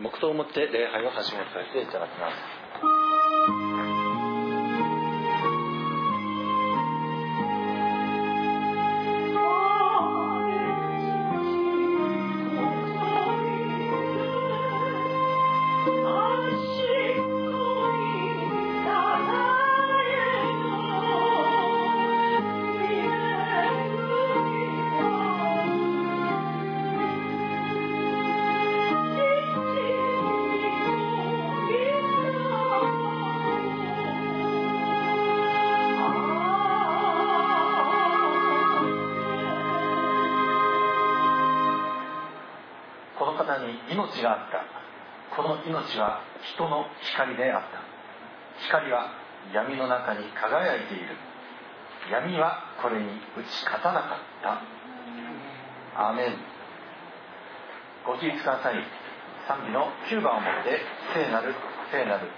黙祷をもって礼拝を始めさせていただきます。人の光であった。光は闇の中に輝いている。闇はこれに打ち勝たなかった。アーメン。ご起立ください。賛美の9番をもって聖なる聖なる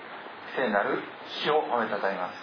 聖なる死を褒めたたえます。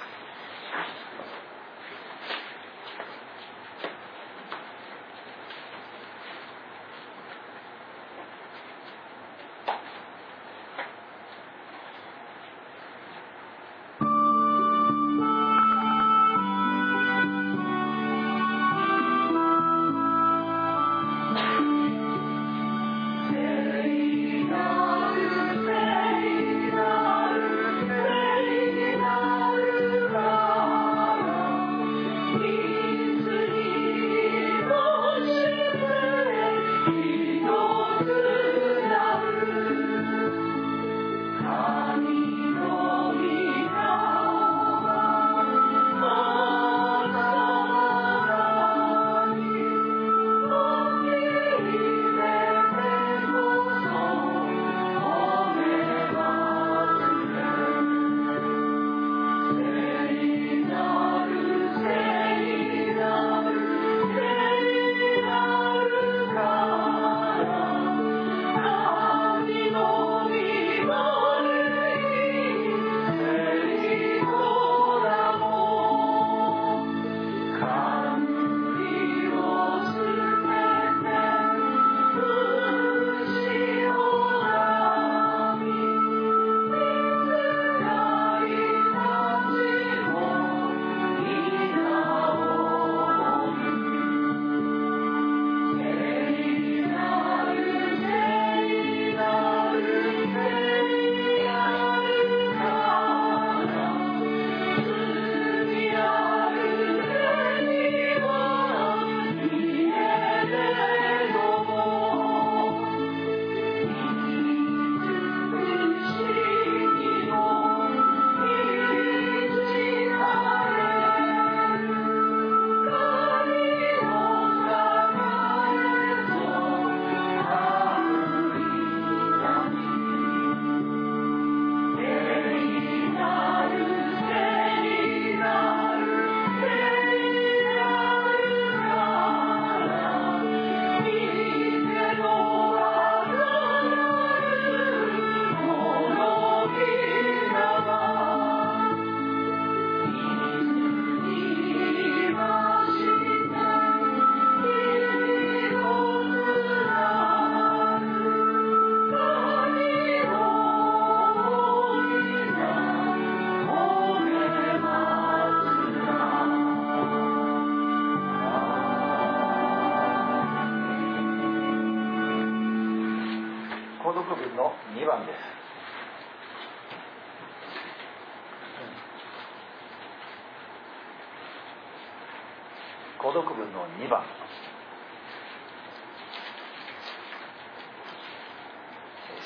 2番。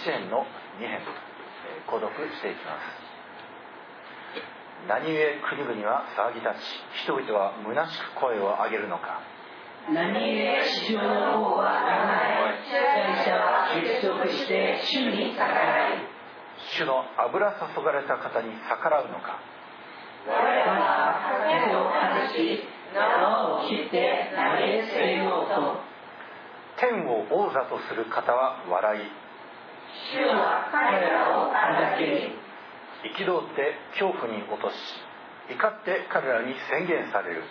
支援の2編えー購読していきます。何故国々は騒ぎ立ち人々は虚しく声を上げるのか。何故地上の王は考え支配者は結束して主に逆らい主の油注がれた方に逆らうのか。我らは手を外し縄を切って投げ捨てようと。天を王座とする方は笑い。主は彼らをあり憤って恐怖に落とし怒って彼らに宣言される。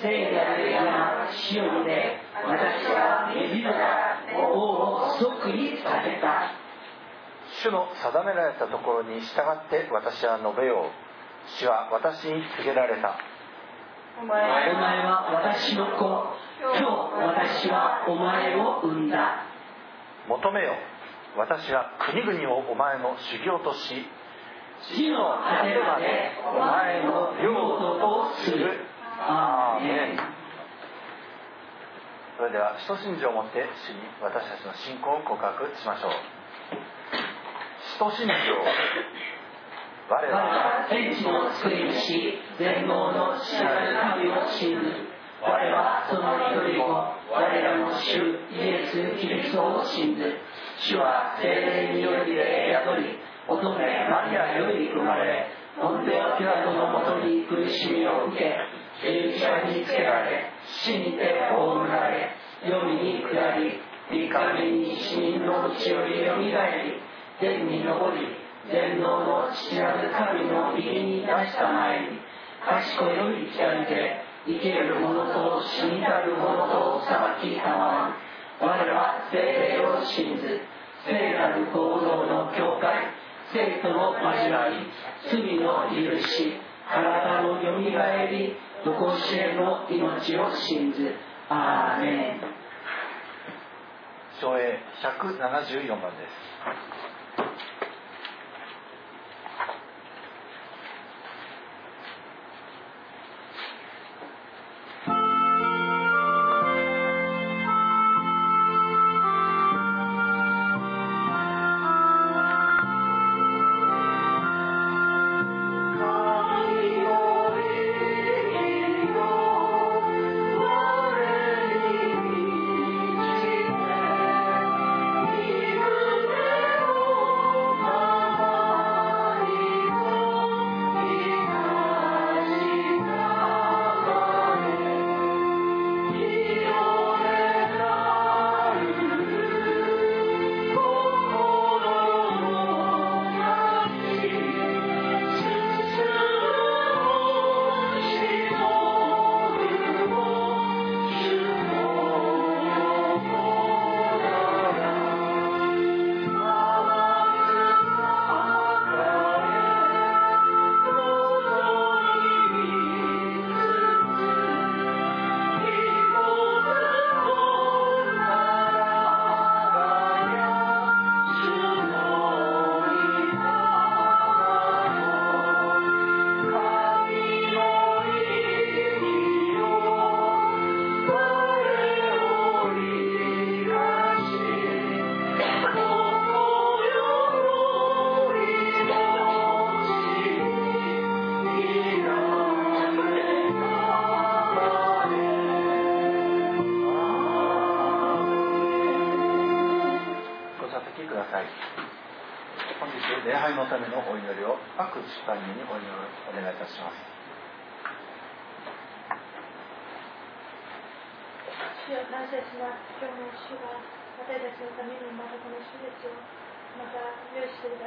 聖なる山シオンで私は自ら王を即にさせた。主の定められたところに従って私は述べよう。主は私に告げられたお前は私の子。今日私はお前を産んだ。求めよ。私は国々をお前の修行とし地の果てまでお前の領土とする。アーメン。それでは使徒信条をもって主に私たちの信仰を告白しましょう。使徒信条我は天地の作り主全能の知らぬ神を信ず我はその一人子我らの主イエス・キリストを信ず主は精霊によりで宿り乙女マリアより生まれポンテオピラトのもとに苦しみを受け十字架につけられ死にて葬られ黄泉に下り三日目に死人のうちよりよみがえり天に昇り全能の父なる神の右に出した前に賢いより来たりて生ける者と死にたる者と裁きたまわ我は精霊を信ず聖なる行動の教会生徒の交わり罪の許し体のよみがえり残しへの命を信ずアーメン。唱詠174番です。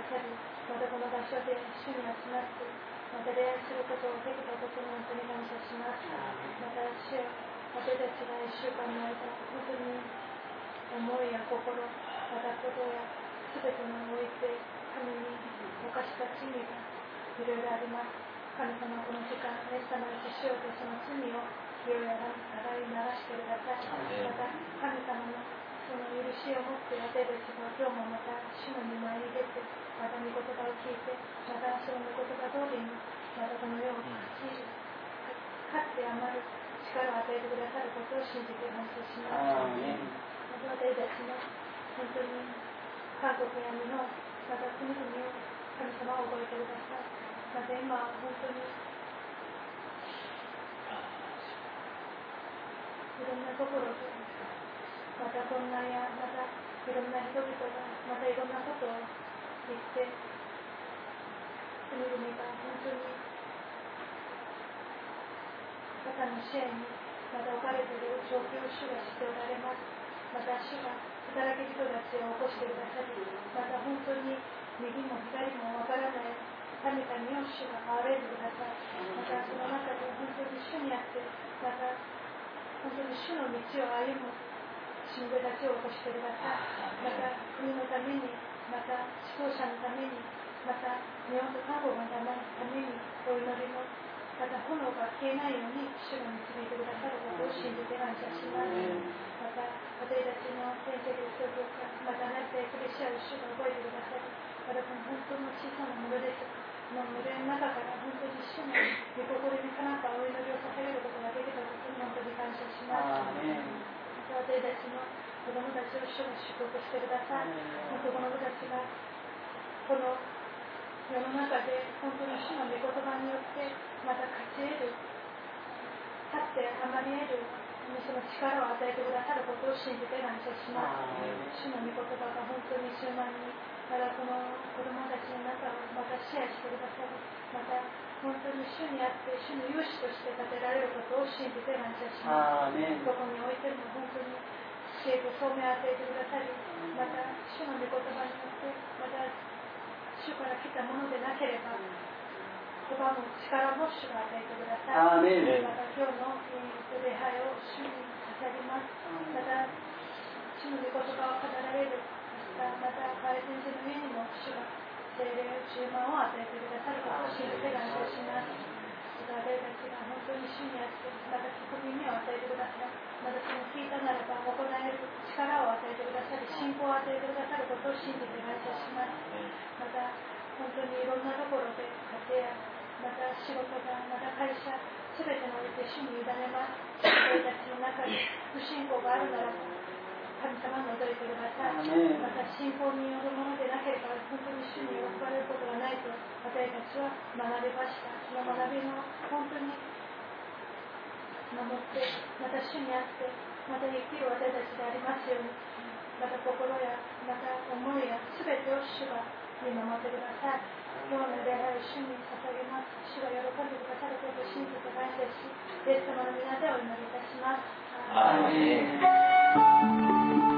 用意してくださり、またこの場所で主に集まって、また礼拝することをできたことに本当に感謝します。また主よ私たちが1週間の間、本当に思いや心、またことや全ての置いて神に犯した罪がいろいろあります。神様この時間、イエス様にしよとその罪を清やら洗い流してください。また神様のその許しを持って私たちが今日もまた主の御前に出て、また御言葉を聞いて、またその御言葉通りに、またこの世を勝ち勝って余る力を与えてくださることを信じて感謝します。また私たちの本当に韓国や日本、また国々を神様を覚えてください。また今本当にいろんなところで、また混乱や、またいろんな人々が、またいろんなことをって、国々が本当に、方の支援に、また置かれている状況を主が知っておられます。また主が働き人たちを起こしてくださり、また本当に右も左もわからない神々を主が憐れんでください。またその中で本当に主にあって、また本当に主の道を歩む信者たちを起こしてください。また国のために、また思考者のためにまた日本と韓国のためにお祈りのまた炎が消えないように主が導いてくださることを信じて感謝します。また私たちの先生ですとかまたなってクリスチャン主が覚えてくださりまたこの本当の小さなものですの群れの中から本当に主の御心にかなったお祈りを捧げることができたことに本当に感謝します。私たちの子供たちを主が祝福してください。子供たちがこの世の中で本当に主の御言葉によってまた勝ち得る、勝ってあまり得るその力を与えてくださることを信じて感謝します。主の御言葉が本当に終盤にまたこの子供たちの中をまたシェアしてくださり、また本当に主にあって主の勇士として立てられることを信じて感謝します。どこにおいても本当に知恵と聡明を与えてくださり、また主の御言葉によって、また主から来たものでなければ、言葉も力も主が与えてください。また今日の礼拝を主に捧げます。また主の御言葉を語られる、また回転人の上にも主が精霊、注文を与えてくださることを信じて感謝します。私たちが本当に主にあって、また聞く耳を与えてください。またその聞いたならば行える力を与えてくださり、信仰を与えてくださることを信じて感謝します。また本当にいろんなところで家庭やまた仕事が、また会社、すべてのおいて主に委ねます。私たちの中に不信仰があるならば、神様を除いてください。また信仰によるものでなければ、本当に主に呼ばれることがないと私たちは学びました。その学びの本当に守って、また主にあって、また生きる私たちでありますように、また心や、また思いや、すべてを主が見守ってください。今日の礼拝を主に捧げます。主が喜んでくださることを信じて感謝し、イエス様の皆でお祈りいたします。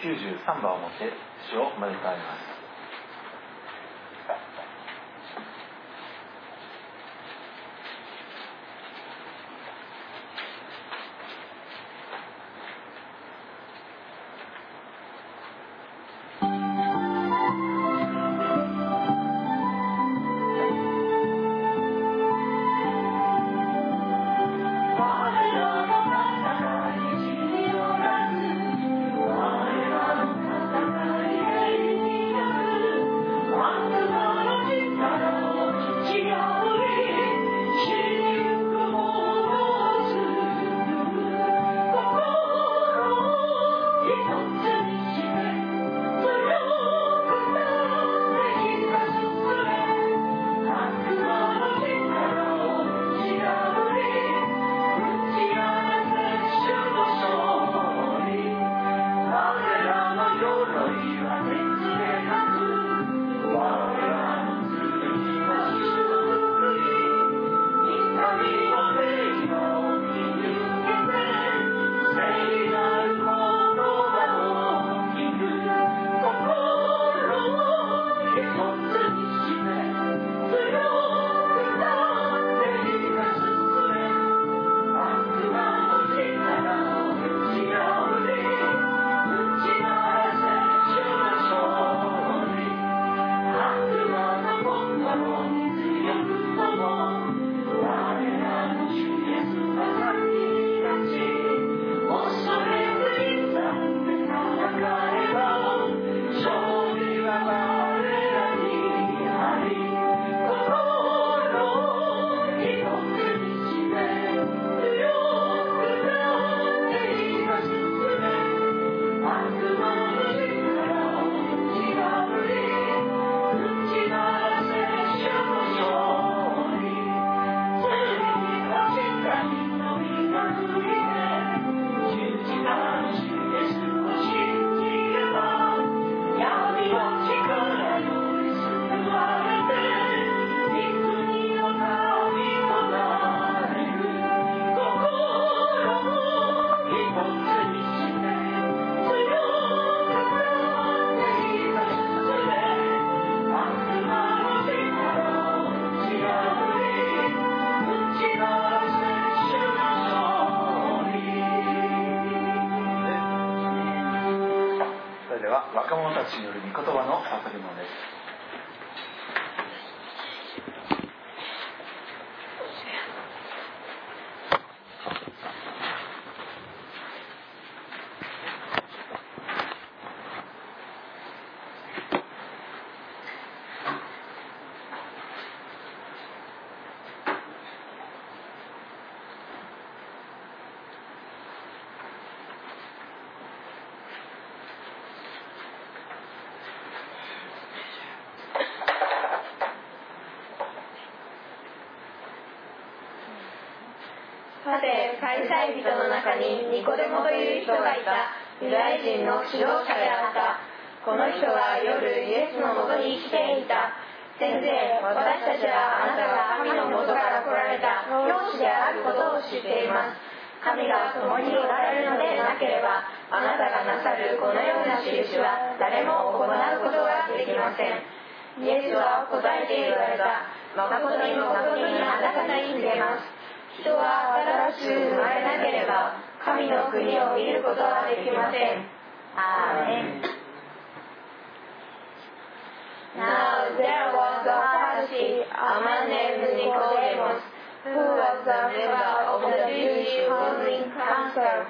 93番を持って主を招かれます。会社人の中にニコデモという人がいたユダヤ人の指導者であった。この人は夜イエスのもとに来ていた。先生、私たちはあなたが神のもとから来られた教師であることを知っています。神が共におられるのでなければ、あなたがなさるこのような印は誰も行うことができません。イエスは答えて言われた。誠に誠にあなたに告げます。人は新しく生まれなければ神の国を見ることはできません。アーメン Now there was a Pharisee, a man named Nicodemus, who was a member of the Jewish ruling council.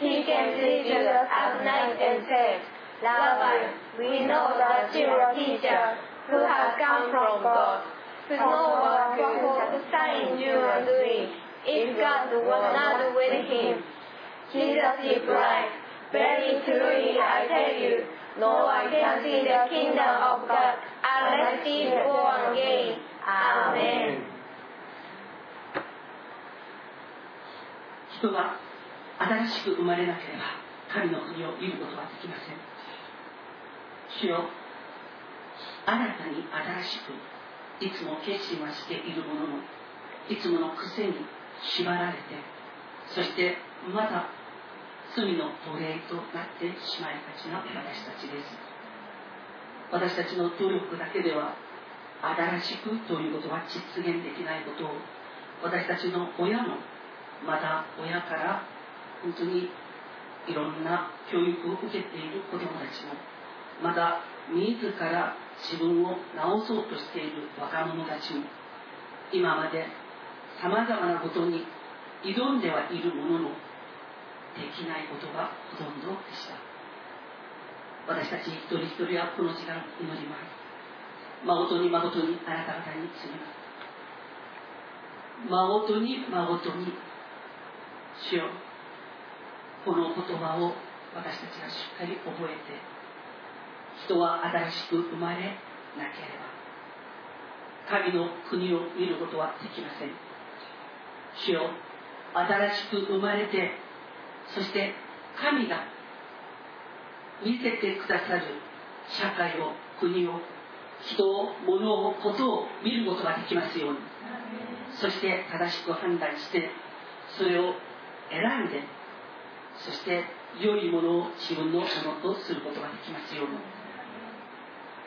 He came to Jesus at night and said, Rabbi, we know that you are a teacher who has come from God. Who no one could the sign you are doing if God was not with him. Jesus replied, Very truly I tell you, no one can see the kingdom of God unless he is born again. Amen. 人は新しく生まれなければ神の国を見ることはできません主よ新たに新しくいつも決心はしているもののいつもの癖に縛られてそしてまだ罪の奴隷となってしまいがちな私たちです。私たちの努力だけでは新しくということは実現できないことを私たちの親もまだ親から本当にいろんな教育を受けている子どもたちもまだ自ら自分を治そうとしている若者たちも今までさまざまなことに挑んではいるもののできないことがほとんどでした。私たち一人一人はこの時間祈ります。誠に誠にあなた方に告げます。誠に誠に主よこの言葉を私たちがしっかり覚えて人は新しく生まれなければ神の国を見ることはできません。主よ新しく生まれてそして神が見せてくださる社会を国を人を物をことを見ることができますように。そして正しく判断してそれを選んでそして良いものを自分のものとすることができますように。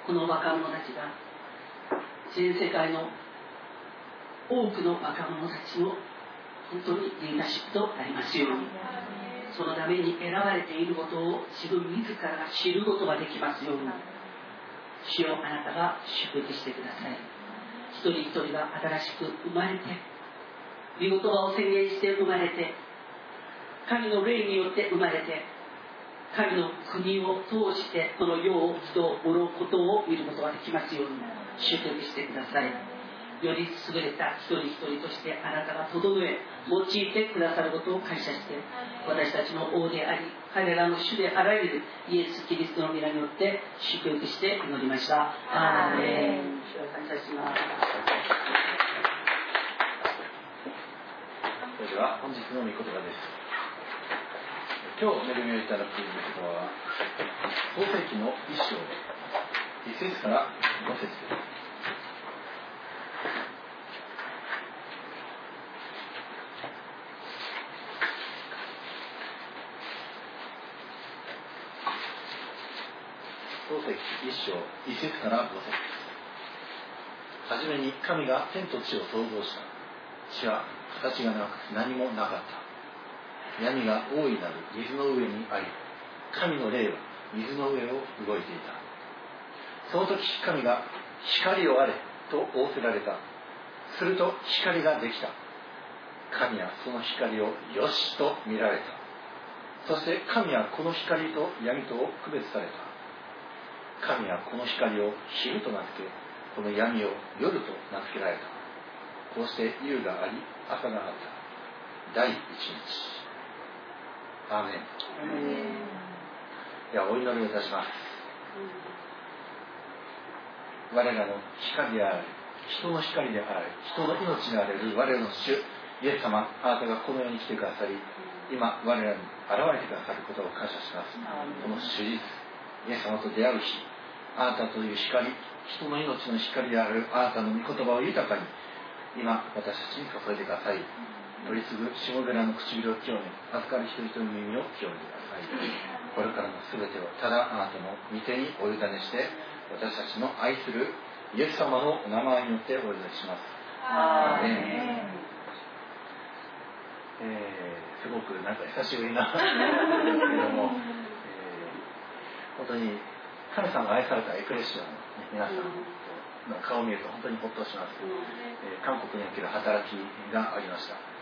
この若者たちが全世界の多くの若者たちの本当にリーダーシップとなりますようにそのために選ばれていることを自分自らが知ることができますように主よあなたが祝福してください。一人一人が新しく生まれて御言葉を宣言して生まれて神の霊によって生まれて神の国を通してこの世を人を物事を見ることができますように祝福してください。より優れた一人一人としてあなたが整え用いてくださることを感謝して私たちの王であり彼らの主であらゆるイエス・キリストの皆によって祝福して祈りました。アーメン。主を感謝しますそれでは本日の御言葉です。今日恵みをいただく御言葉は創世記の一章一節から五節です。創世記一章一節から五節はじめに神が天と地を創造した。地は形がなく何もなかった。闇が大いなる水の上にあり神の霊は水の上を動いていた。その時神が光をあれと仰せられた。すると光ができた。神はその光をよしと見られた。そして神はこの光と闇とを区別された。神はこの光を昼と名付けこの闇を夜と名付けられた。こうして夕があり朝があった。第一日。アーメンではお祈りをいたします我らの光である人の光である人の命であれる我らの主イエス様あなたがこの世に来てくださり今我らに現れてくださることを感謝しますこの主日イエス様と出会う日あなたという光人の命の光であるあなたの御言葉を豊かに今私たちに注いでください取り継ぐ下寺の唇を清め預かる人々の耳を清めてください。これからの全てをただあなたの御手にお委ねして私たちの愛するイエス様のお名前によってお祈りします。アーえーすごくなんか久しぶりな。けれども、えー本当に神様が愛されたエクレシアの、ね、皆さんの顔を見ると本当にほっとします、えー韓国における働きがありました、えー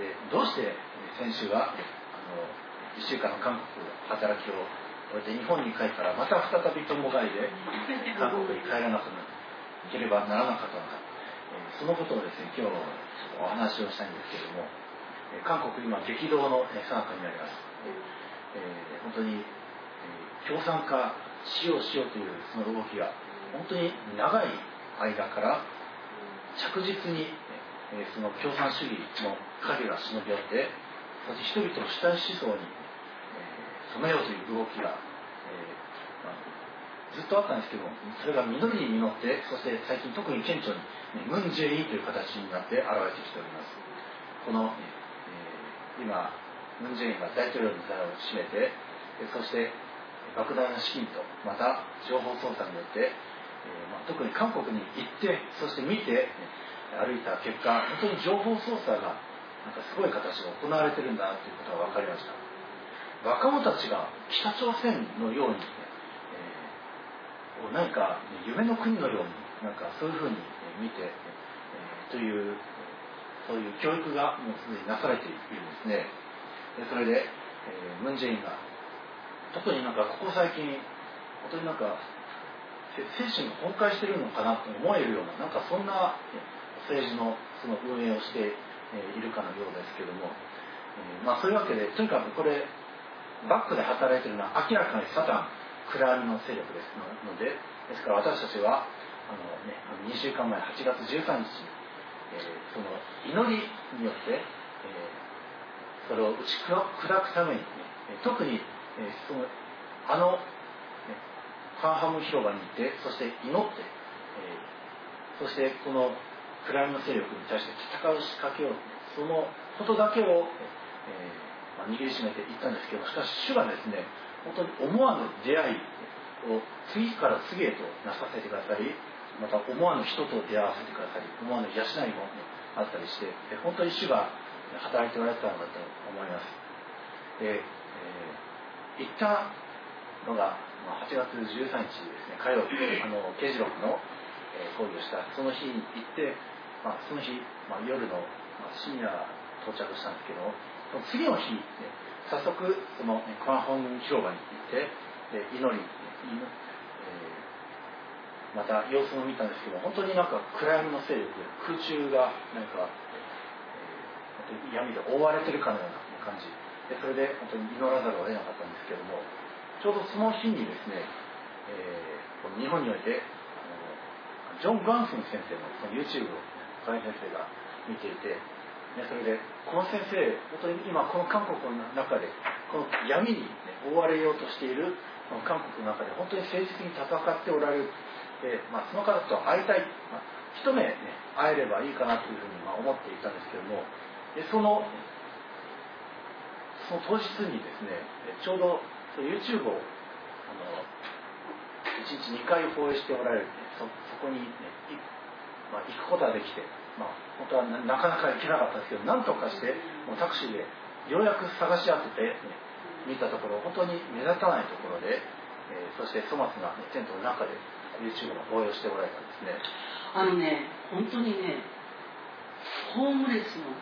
でどうして先週はあの1週間の韓国の働きを終えて日本に帰ったらまた再び友帰りで 韓国に帰らなくなければならなかったのか、えーそのことをですね今日お話をしたいんですけれどもえー韓国今激動のえー最中にあります、えー本当に、えー共産化しようしようというその動きが本当に長い間から着実に、えーその共産主義の影が忍び寄ってそして人々の主体思想に、えー染めようという動きが、えーまあずっとあったんですけどそれが実りに実ってそして最近特に顕著に、ムン・ジェインという形になって現れてきております。この、えー今ムン・ジェインが大統領の座を占めてそして莫大な資金とまた情報操作によって、えーまあ、特に韓国に行ってそして見て歩いた結果本当に情報操作がなんかすごい形で行われてるんだなということが分かりました。若者たちが北朝鮮のように、えー何か夢の国のようになんかそういうふうに見て、えーというそういう教育がもうすでになされているんですね。でそれで、えームン・ジェインが特になんかここ最近本当になんか精神が崩壊してるのかなと思えるようななんかそんな政治のその運営をしてえいるかのようですけども、えまあ、そういうわけでとにかくこれバックで働いてるのは明らかにサタン暗闇の勢力ですのでですから私たちはあの、ね、2週間前8月13日に、えその祈りによって、えそれを打ち砕くために、ね、特に、えーそのあの、ね、ファンハム広場に行ってそして祈って、えそしてこの暗闇の勢力に対して戦う仕掛けをそのことだけを、えーまあ握りしめていったんですけどしかし主がですね本当に思わぬ出会いを次から次へとなさせてくださりまた思わぬ人と出会わせてくださり思わぬ養いも、ね、あったりして本当に主が働いておられたのだと思います。で、えー行ったのが8月13日ですね火曜日あの刑事録のえ講義をした。その日に行って、まあ、その日、まあ、夜の、まあ、深夜到着したんですけど次の日、ね、早速その、ね、クワホン広場に行ってで祈り、ね祈えーまた様子も見たんですけど本当になんか暗闇の勢力で空中がなんか、えー闇で覆われてるかのような感じ。でそれで本当に祈らざるを得なかったんですけどもちょうどその日にですね、えーこの日本においてあのジョン・ガンスン先生のその YouTube を高井先生が見ていて、ね、それでこの先生本当に今この韓国の中でこの闇に、ね、覆われようとしているこの韓国の中で本当に誠実に戦っておられるで、まあ、その方と会いたい、まあ、一目、ね、会えればいいかなというふうにまあ思っていたんですけどもでそのその当日にですねちょうど YouTube をあの1日2回放映しておられるんでそこに、ねまあ、行くことができて、まあ、本当はなかなか行けなかったんですけどなんとかしてもうタクシーでようやく探し当てて、ね見たところ本当に目立たないところで、えー、そして粗末なテントの中で YouTube の応用しておられたんですね。あのね本当にねホームレスの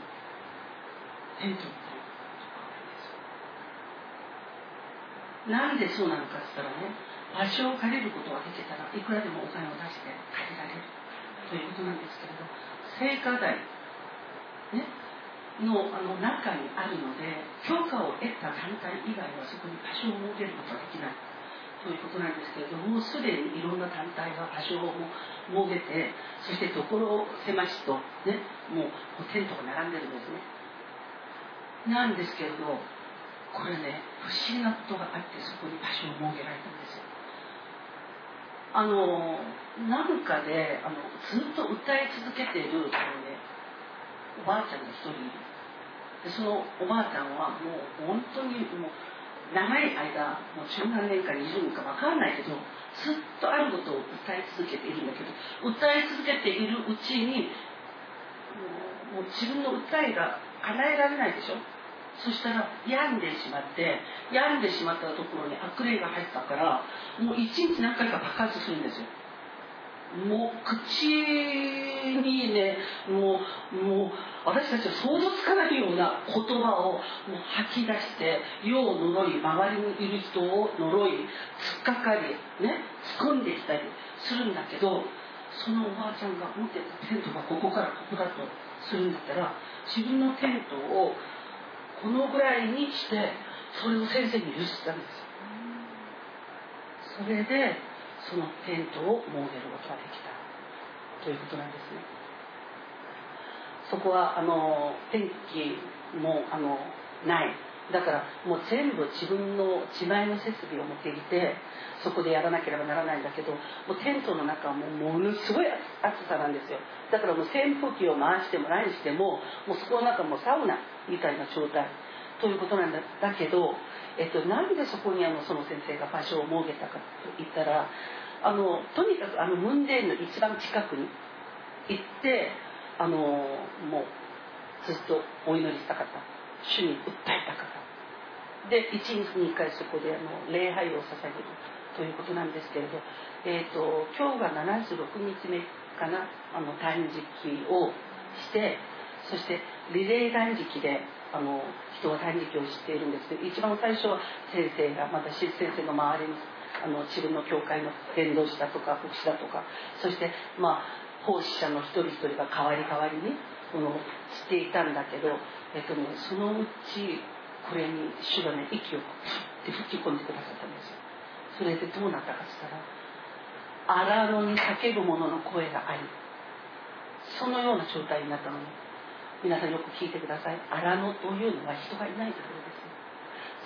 テントみたいなんでそうなのかって言ったらね場所を借りることができたらいくらでもお金を出して借りられる。ということなんですけれど聖火台、ね、のあの中にあるので許可を得た団体以外はそこに場所を設けることができない。ということなんですけれどもうすでにいろんな団体が場所を設けてそして所狭しと、ね、もうテントが並んでるんですね。なんですけれどこれね不思議なことがあってそこに場所を設けられたんですよ。あのなんかであのずっと歌い続けているあの、ね、おばあちゃんが一人。でそのおばあちゃんはもう本当にもう長い間もう十何年か20年か分かんないけどずっとあることを歌い続けているんだけど歌い続けているうちにもう自分の訴えが叶えられないでしょ？そしたら病んでしまって病んでしまったところに悪霊が入ったからもう一日何回か爆発するんですよ。もう口にねもうもう私たちは想像つかないような言葉をもう吐き出して世を呪い周りにいる人を呪い突っかかりね突っ込んできたりするんだけどそのおばあちゃんが持ってたテントがここからここだとするんだったら自分のテントをこのぐらいにしてそれを先生に譲ったんです。それでそのテントを設けることができたということなんですね。そこはあの天気もあのない。だからもう全部自分の自前の設備を持ってきてそこでやらなければならないんだけどもうテントの中はもうものすごい暑さなんですよ。だからもう扇風機を回しても何してももうそこの中もサウナ。みたいな状態ということなんだだけど、えっと、なんでそこにあのその先生が場所を設けたかといったらあのとにかくあのムンデーンの一番近くに行ってあのもうずっとお祈りしたかった。主に訴えたかった。で1日に1回そこであの礼拝を捧げるということなんですけれど、えーと、今日が76日目かなあの断食をしてそしてリレー断食であの人は断食をしているんです一番最初は先生がまた先生の周りにあの自分の教会の伝道師だとか牧師だとかそしてまあ奉仕者の一人一人が代わり代わりにこのしていたんだけど、えっとね、そのうちこれに主がね息をって吹き込んでくださったんですよ。それでどうなったかっつったら荒野に叫ぶ者の声がありそのような状態になったのに皆さんよく聞いてください。荒野というのは人がいないところです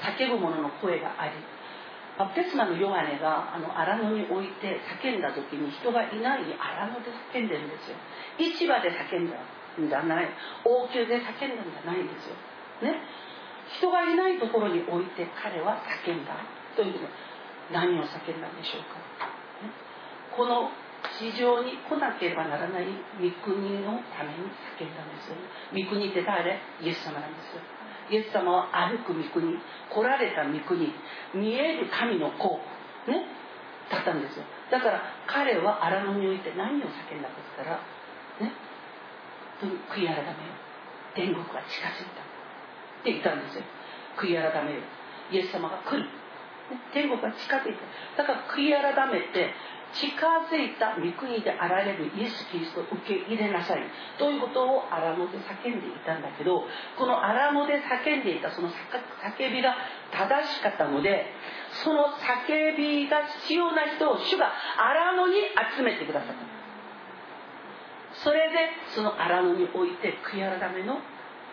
叫ぶ者の声があり。バプテスマのヨハネがあの荒野に置いて叫んだ時に人がいない荒野で叫んでるんですよ。市場で叫んだんじゃない。王宮で叫んだんじゃないんですよ。ね。人がいないところに置いて彼は叫んだというの。何を叫んだんでしょうか、ね、この地上に来なければならない御国のために叫んだんですよ。御国って誰？イエス様なんですよ。イエス様は歩く御国来られた御国見える神の子ね？だったんですよ。だから彼は荒野において何を叫んだかって言ったらね？悔い改めよ天国が近づいた。って言ったんですよ。悔い改めよイエス様が来る。天国が近づいただから悔い改めて近づいた御国であられるイエス・キリストを受け入れなさい。ということを荒野で叫んでいたんだけどこの荒野で叫んでいたその叫びが正しかったのでその叫びが必要な人を主が荒野に集めてくださった。それでその荒野において悔い改めの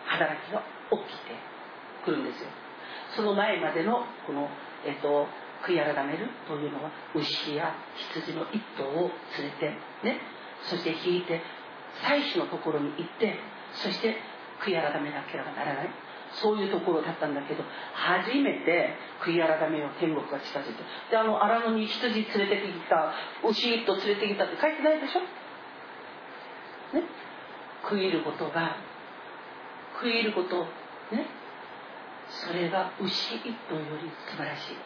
働きが起きてくるんですよ。その前までのこのえっと悔い改めるというのは牛や羊の一頭を連れてねそして引いて祭司のところに行ってそして悔い改めなければならない。そういうところだったんだけど初めて悔い改めよ天国が近づいてであの荒野に羊連れてきた牛一頭連れてきたって書いてないでしょ？ね？悔いることが悔いることね？それが牛一頭より素晴らしい。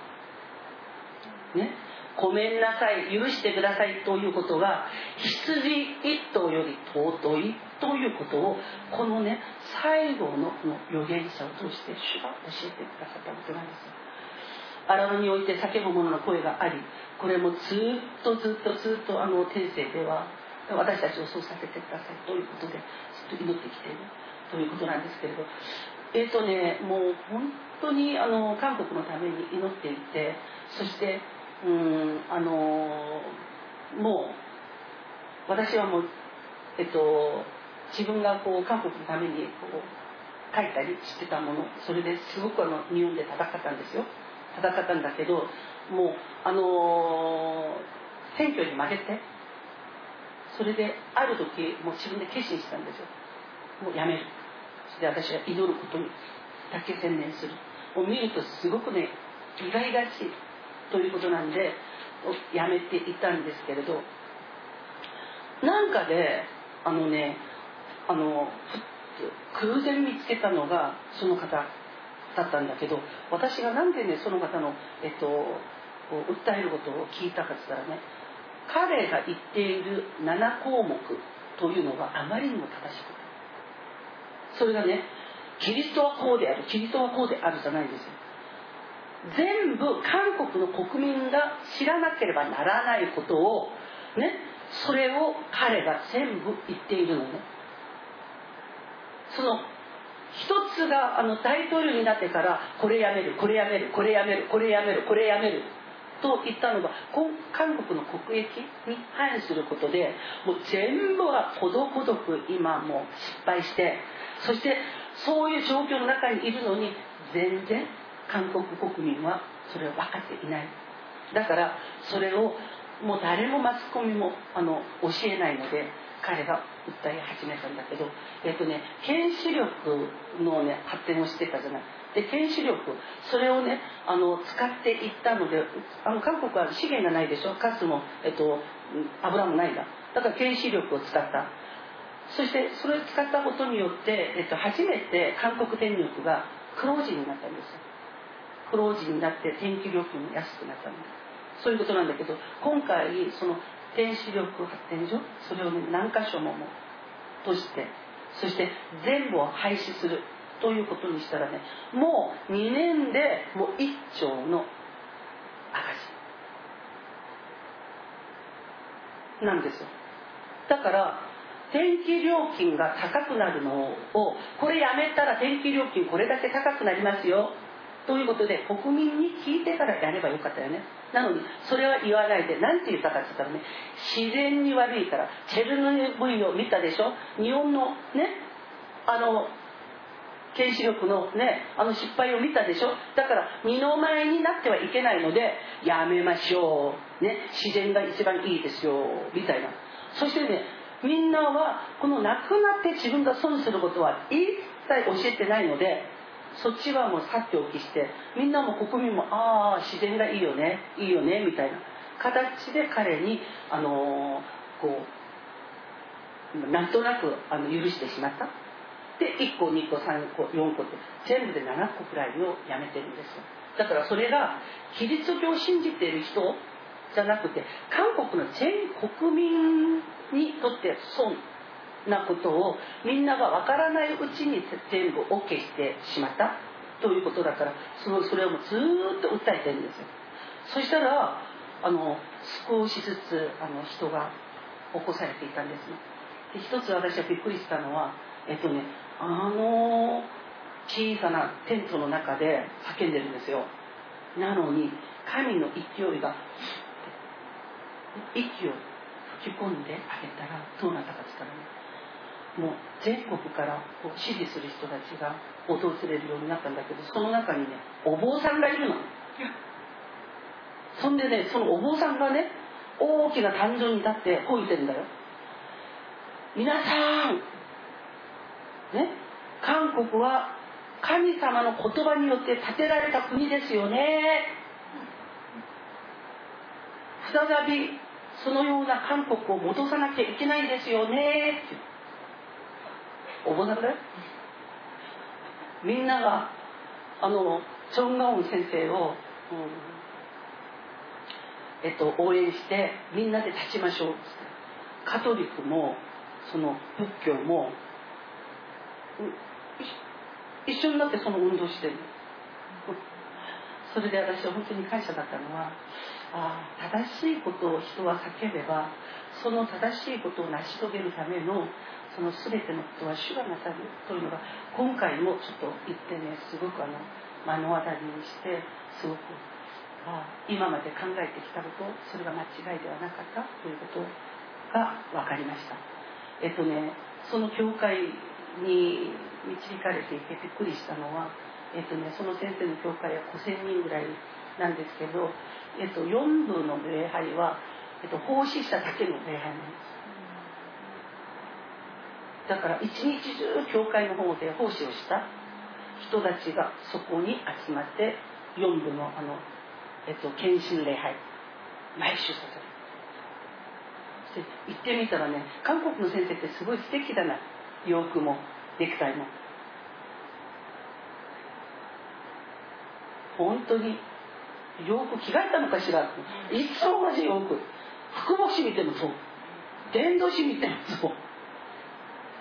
ね。ごめんなさい許してくださいということが羊一頭より尊いということをこのね最後のこの預言者を通して主が教えてくださったことなんですよ。荒野において叫ぶ者の声がありこれもずっとずっとずっとあの天性では私たちをそうさせてくださいということでずっと祈ってきているということなんですけれど。えっ、ー、とねもう本当にあの韓国のために祈っていてそしてうんあのもう私はもうえっと自分がこう韓国のためにこう書いたりしてたものそれですごくあの日本で戦ったんですよ。戦ったんだけどもうあの選挙に負けてそれである時もう自分で決心したんですよ。もうやめる。そして私は祈ることにだけ専念する。を見るとすごくね意外らしいということなんでやめていたんですけれどなんかであのねあの偶然見つけたのがその方だったんだけど私がなんでねその方の、えっと、訴えることを聞いたかっつったらね彼が言っている7項目というのがあまりにも正しくそれがねキリストはこうであるキリストはこうであるじゃないんですよ。全部韓国の国民が知らなければならないことをねそれを彼が全部言っているのね。その一つがあの大統領になってからこれやめるこれやめるこれやめるこれやめるこれやめると言ったのが韓国の国益に反することでもう全部はほどほどく今もう失敗してそしてそういう状況の中にいるのに全然韓国国民はそれを分かっていない。だからそれをもう誰もマスコミもあの教えないので彼が訴え始めたんだけどえっとね原子力のね発展をしてたじゃない。で原子力それをねあの使っていったのであの韓国は資源がないでしょ？ガスも、えっと、油もないんだ。だから原子力を使った。そしてそれを使ったことによって、えっと、初めて韓国電力が黒字になったんですよ。黒字になって電気料金も安くなったんです。そういうことなんだけど今回その電子力発電所それを、ね、何箇所もも閉じてそして全部を廃止するということにしたらねもう2年でもう1兆の赤字。なんですよ。だから電気料金が高くなるのをこれやめたら電気料金これだけ高くなりますよ。ということで国民に聞いてからやればよかったよね。なのにそれは言わないで何て言ったかって言ったらね自然に悪いからチェルノブイを見たでしょ？日本のねあの原子力のねあの失敗を見たでしょ？だから二の前になってはいけないのでやめましょうね。自然が一番いいですよ。みたいな。そしてねみんなはこの亡くなって自分が損することは一切教えてないのでそっちはもうさっておきしてみんなも国民もああ自然がいいよねいいよねみたいな。形で彼にあのこうなんとなくあの許してしまった。で1個2個3個4個って全部で7個くらいをやめてるんですよ。だからそれがキリスト教を信じている人じゃなくて韓国の全国民にとって損。なことをみんなが分からないうちに全部 OK してしまったということだからそのそれをもうずっと訴えてるんですよ。そしたらあの少しずつあの人が起こされていたんですね。で一つ私はびっくりしたのはえっとねあの小さなテントの中で叫んでるんですよ。なのに神の勢いが息を吹き込んであげたらどうなったかって言ったらねもう全国からこう支持する人たちが訪れるようになったんだけどその中にねお坊さんがいるの。そんでねそのお坊さんがね大きな誕生に立ってこいてんだよ。皆さんね韓国は神様の言葉によって建てられた国ですよね。再びそのような韓国を戻さなきゃいけないんですよねってお坊さんだよみんながあのチョン・ガオン先生を、うんえっと、応援してみんなで立ちましょう。カトリックもその仏教も、一緒になってその運動してる。それで私は本当に感謝だったのはあ正しいことを人は叫べばその正しいことを成し遂げるためのその全てのことは主がなさるというのが今回もちょっと言ってねすごくあの目の当たりにしてすごくあ今まで考えてきたことそれが間違いではなかったということが分かりました。えっとねその教会に導かれていてびっくりしたのはえっとね、その先生の教会は5000人ぐらいなんですけど、えっと、4部の礼拝は、えっと、奉仕者だけの礼拝なんです。だから一日中教会の方で奉仕をした。人たちがそこに集まって4部のあの、えっと、献身礼拝毎週させる。行ってみたらね韓国の先生ってすごい素敵だな。洋服もネクタイも。本当に洋服着替えたのかしら？いつも同じ洋服。福星見てもそう。伝道師見てもそう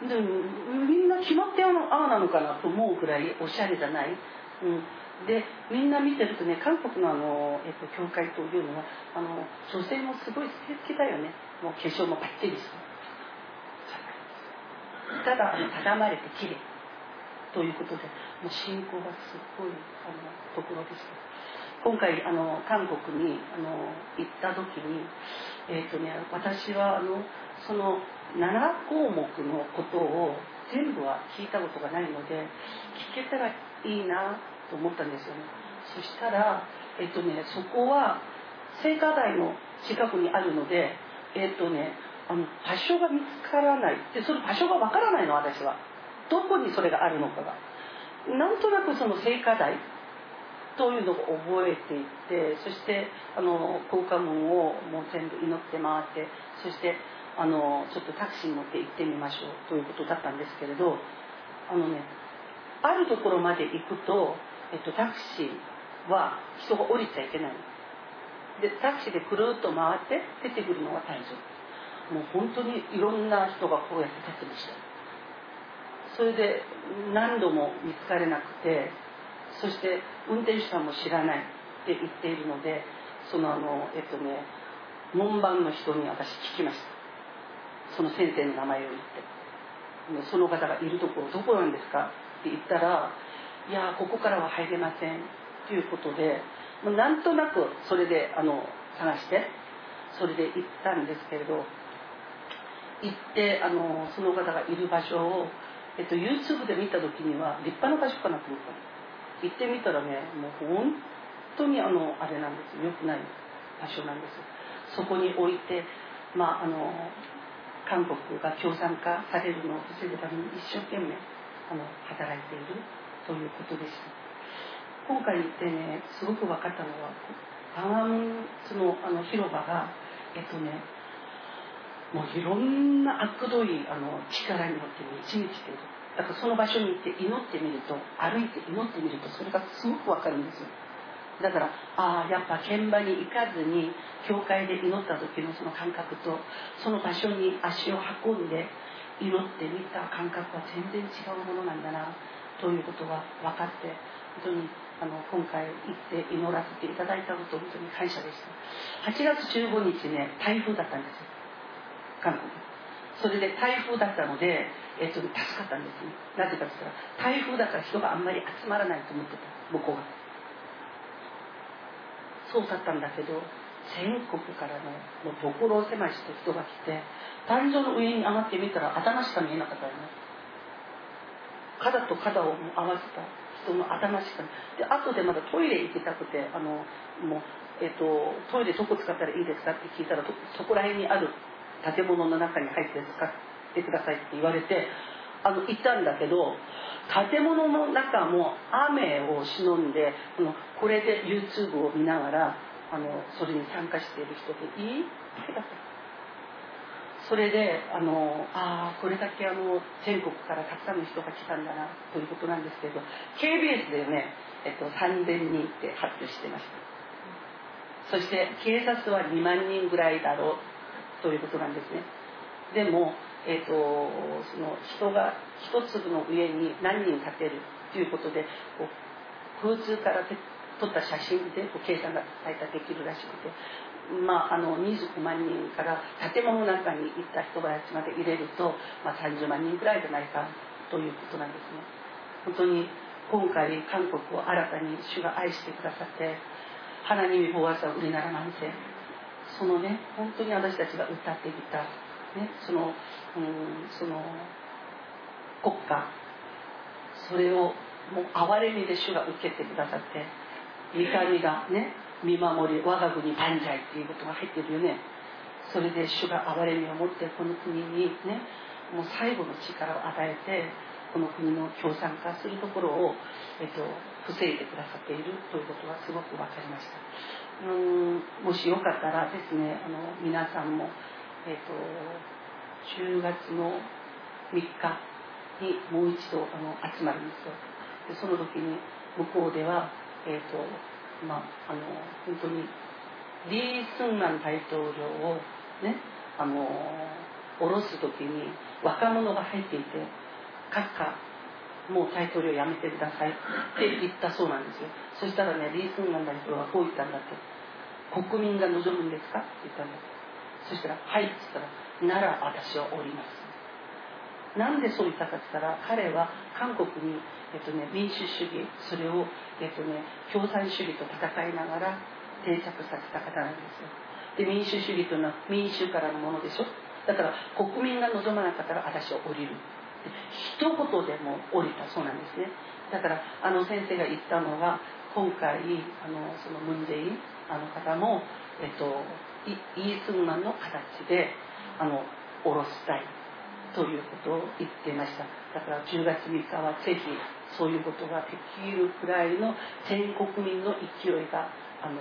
でみんな決まってああなのかなと思うくらいおしゃれじゃない、うん、でみんな見てるとね韓国のあの、えっと、教会というのはあの女性もすごい素敵だよね。もう化粧もバッチリして。ただあのただまれて綺麗。ということでもう信仰がすごいあのところでした。今回あの韓国にあの行った時に、えーとね、私はあのその7項目のことを全部は聞いたことがないので聞けたらいいなと思ったんですよね。そしたら、え、ー、とね、そこは聖火台の近くにあるのでえっ、ー、とねあの場所が見つからない。でその場所がわからないの私は。どこにそれがあるのかが。なんとなくその聖火台というのを覚えていってそしてあの効果門をもう全部祈って回ってそしてあのちょっとタクシーに乗って行ってみましょうということだったんですけれどあのねあるところまで行くと、えっと、タクシーは人が降りちゃいけない。でタクシーでくるっと回って出てくるのが大丈夫。もう本当にいろんな人がこうやって立ってました。それで何度も見つかれなくてそして運転手さんも知らないって言っているのでそのあのえっとね門番の人に私聞きました。その先生の名前を言って。その方がいるところどこなんですかって言ったらいやここからは入れませんということでなんとなくそれであの探してそれで行ったんですけれど行ってあのその方がいる場所をえっと、YouTube で見た時には立派な場所かなと思ったんで行ってみたらねもう本当にあのあれなんですよ。くない場所なんですそこに置いてまああの韓国が共産化されるのを防ぐために一生懸命あの働いているということでした。今回行ってねすごく分かったのはパワームスのあの広場がえっとねもういろんな悪どいあの力によって満ち満ちている。だからその場所に行って祈ってみると歩いて祈ってみるとそれがすごくわかるんですよ。だからああやっぱ現場に行かずに教会で祈った時のその感覚とその場所に足を運んで祈ってみた感覚は全然違うものなんだなということが分かって本当にあの今回行って祈らせていただいたこと本当に感謝でした。8月15日ね台風だったんですよ。韓国。それで台風だったので、えっと、助かったんです。ねなぜかと言ったら台風だから人があんまり集まらないと思ってた。向こうがそうだったんだけど全国からのもう所狭いしと人が来て壇上の上に上がってみたら頭しか見えなかったよね。肩と肩を合わせた人の頭しかで後でまだトイレ行きたくてあのもう、えっと、トイレどこ使ったらいいですかって聞いたらそこら辺にある建物の中に入って使ってくださいって言われてあの行ったんだけど建物の中も雨を忍んでこのこれで YouTube を見ながらあのそれに参加している人でいっぱいだった。それであのああこれだけあの全国からたくさんの人が来たんだなということなんですけど KBS でね、えっと、3000人って発表してました。そして警察は2万人ぐらいだろう。ということなんですね。でも、えーと、その人が一粒の上に何人立てるということでこう空中から撮った写真でこう計算が大体できるらしくて。まあ、あの25万人から建物の中に行った人たちまで入れると、まあ、30万人くらいじゃないかということなんですね。本当に今回韓国を新たに主が愛してくださって花に見放さを売りならまんそのね本当に私たちが歌ってきた、ね、そのうんその国家それをもう憐れみで主が受けてくださって御神がね見守り我が国万歳っていうことが入ってるよね。それで主が憐れみを持ってこの国にねもう最後の力を与えてこの国の共産化するところを、えっと、防いでくださっているということがすごく分かりました。うんもしよかったらですねあの皆さんも、えっと、10月の3日にもう一度あの集まるんですよ。でその時に向こうでは、えっとまあ、あの本当にリー・スンマン大統領をねあの下ろす時に若者が入っていて閣下もう大統領辞めてくださいって言ったそうなんですよ。そしたらねリー・スンマン大統領はこう言ったんだって。国民が望むんですかって言ったんだそしたら「はい」って言ったら「なら私は降ります」なんでそう言ったかって言ったら彼は韓国に、えっとね、民主主義それを、えっとね、共産主義と戦いながら定着させた方なんですよ。で民主主義というのは民衆からのものでしょ。だから国民が望まなかったら私は降りる。一言でも降りたそうなんですね。だからあの先生が言ったのが今回あのそのムン・ジェインあの方も、えっと、イ・イースンマンの形であの下ろしたいということを言っていました。だから10月3日はぜひそういうことができるくらいの全国民の勢いがあの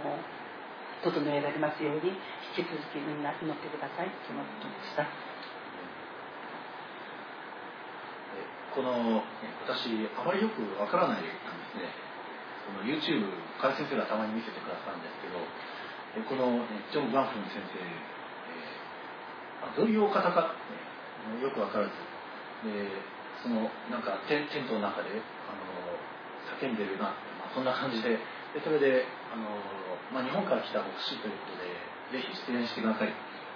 整えられますように引き続きみんな祈ってくださいそのことでした。この私あまりよくわからないんですねこの YouTube 海先生がたまに見せてくださるんですけどこのジョン・ガンフン先生、え、どういうお方か、よく分からずでそのなんかテンテントの中であの叫んでるな、まあ、そんな感じででそれであの、まあ、日本から来た牧師ということでぜひ出演してください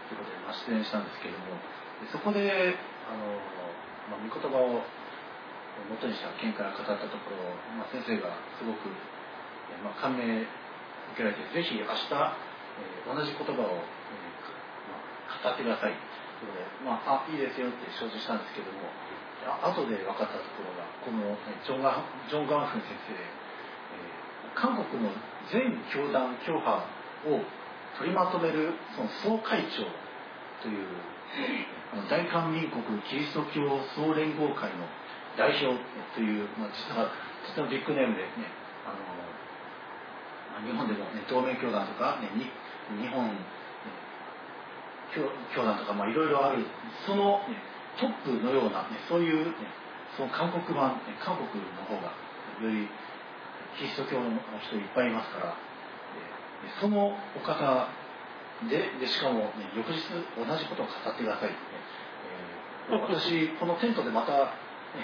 ということで、まあ、出演したんですけれどもそこであの、まあ、御言葉を元にした見解を語ったところ、まあ、先生がすごく、まあ、感銘受けられてぜひ明日、え、同じ言葉を、えまあ、語ってください。ということで、まあ、あいいですよって承知したんですけどもあ後で分かったところがこのジョンガジョン・ガンフン先生、え、韓国の全教団教派を取りまとめるその総会長という大韓民国キリスト教総連合会の代表という、まあ、実は実はビッグネームでねあの日本でも、ね、同盟教団とか、ね、日本教団とか、まあ、いろいろあるその、ね、トップのような、ね、そういう、ね、その韓国版、ね、韓国の方がよりキリスト教の人いっぱいいますから、えそのお方ででしかも、ね、翌日同じことを語ってください、ねえー、私このテントでまた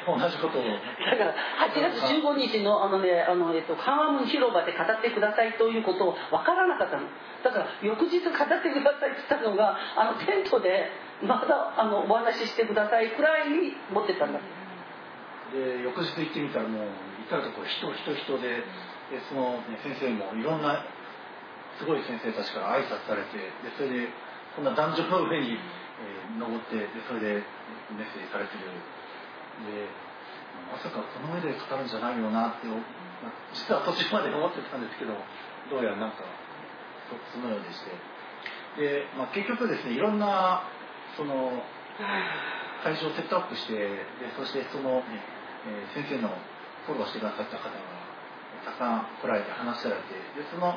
同じことをだから8月15日のあのねあの、えっと、カンワム広場で語ってくださいということを分からなかったの。だから翌日語ってくださいって言ったのがあのテントでまたあのお話ししてくださいくらいに持ってたんだ。で翌日行ってみたらもう至る所人人人ででその、ね、先生もいろんなすごい先生たちから挨拶されてでそれでこんな男女の上に、えー、登ってでそれでメッセージされてる。でまさかこの上で語るんじゃないよなって実は途中まで思ってたんですけどどうやらなんかそのようでして。で、まあ、結局ですねいろんなその会場をセットアップしてでそしてその、ねえー、先生のフォローしてくださった方がたくさん来られて話されてでその、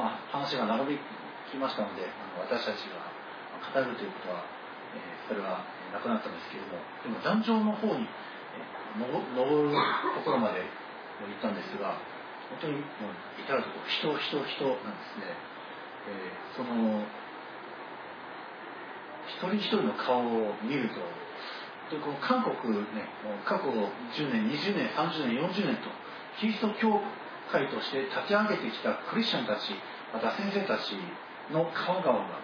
まあ、話が長引きましたのであの私たちが語るということはえそれはなくなったんですけれどもでも壇上の方に登るところまで行ったんですが本当にもう至るところ人人人なんですね、えー、その一人一人の顔を見るとでこの韓国ね過去10年20年30年40年とキリスト教会として立ち上げてきたクリスチャンたちまた先生たちの顔顔が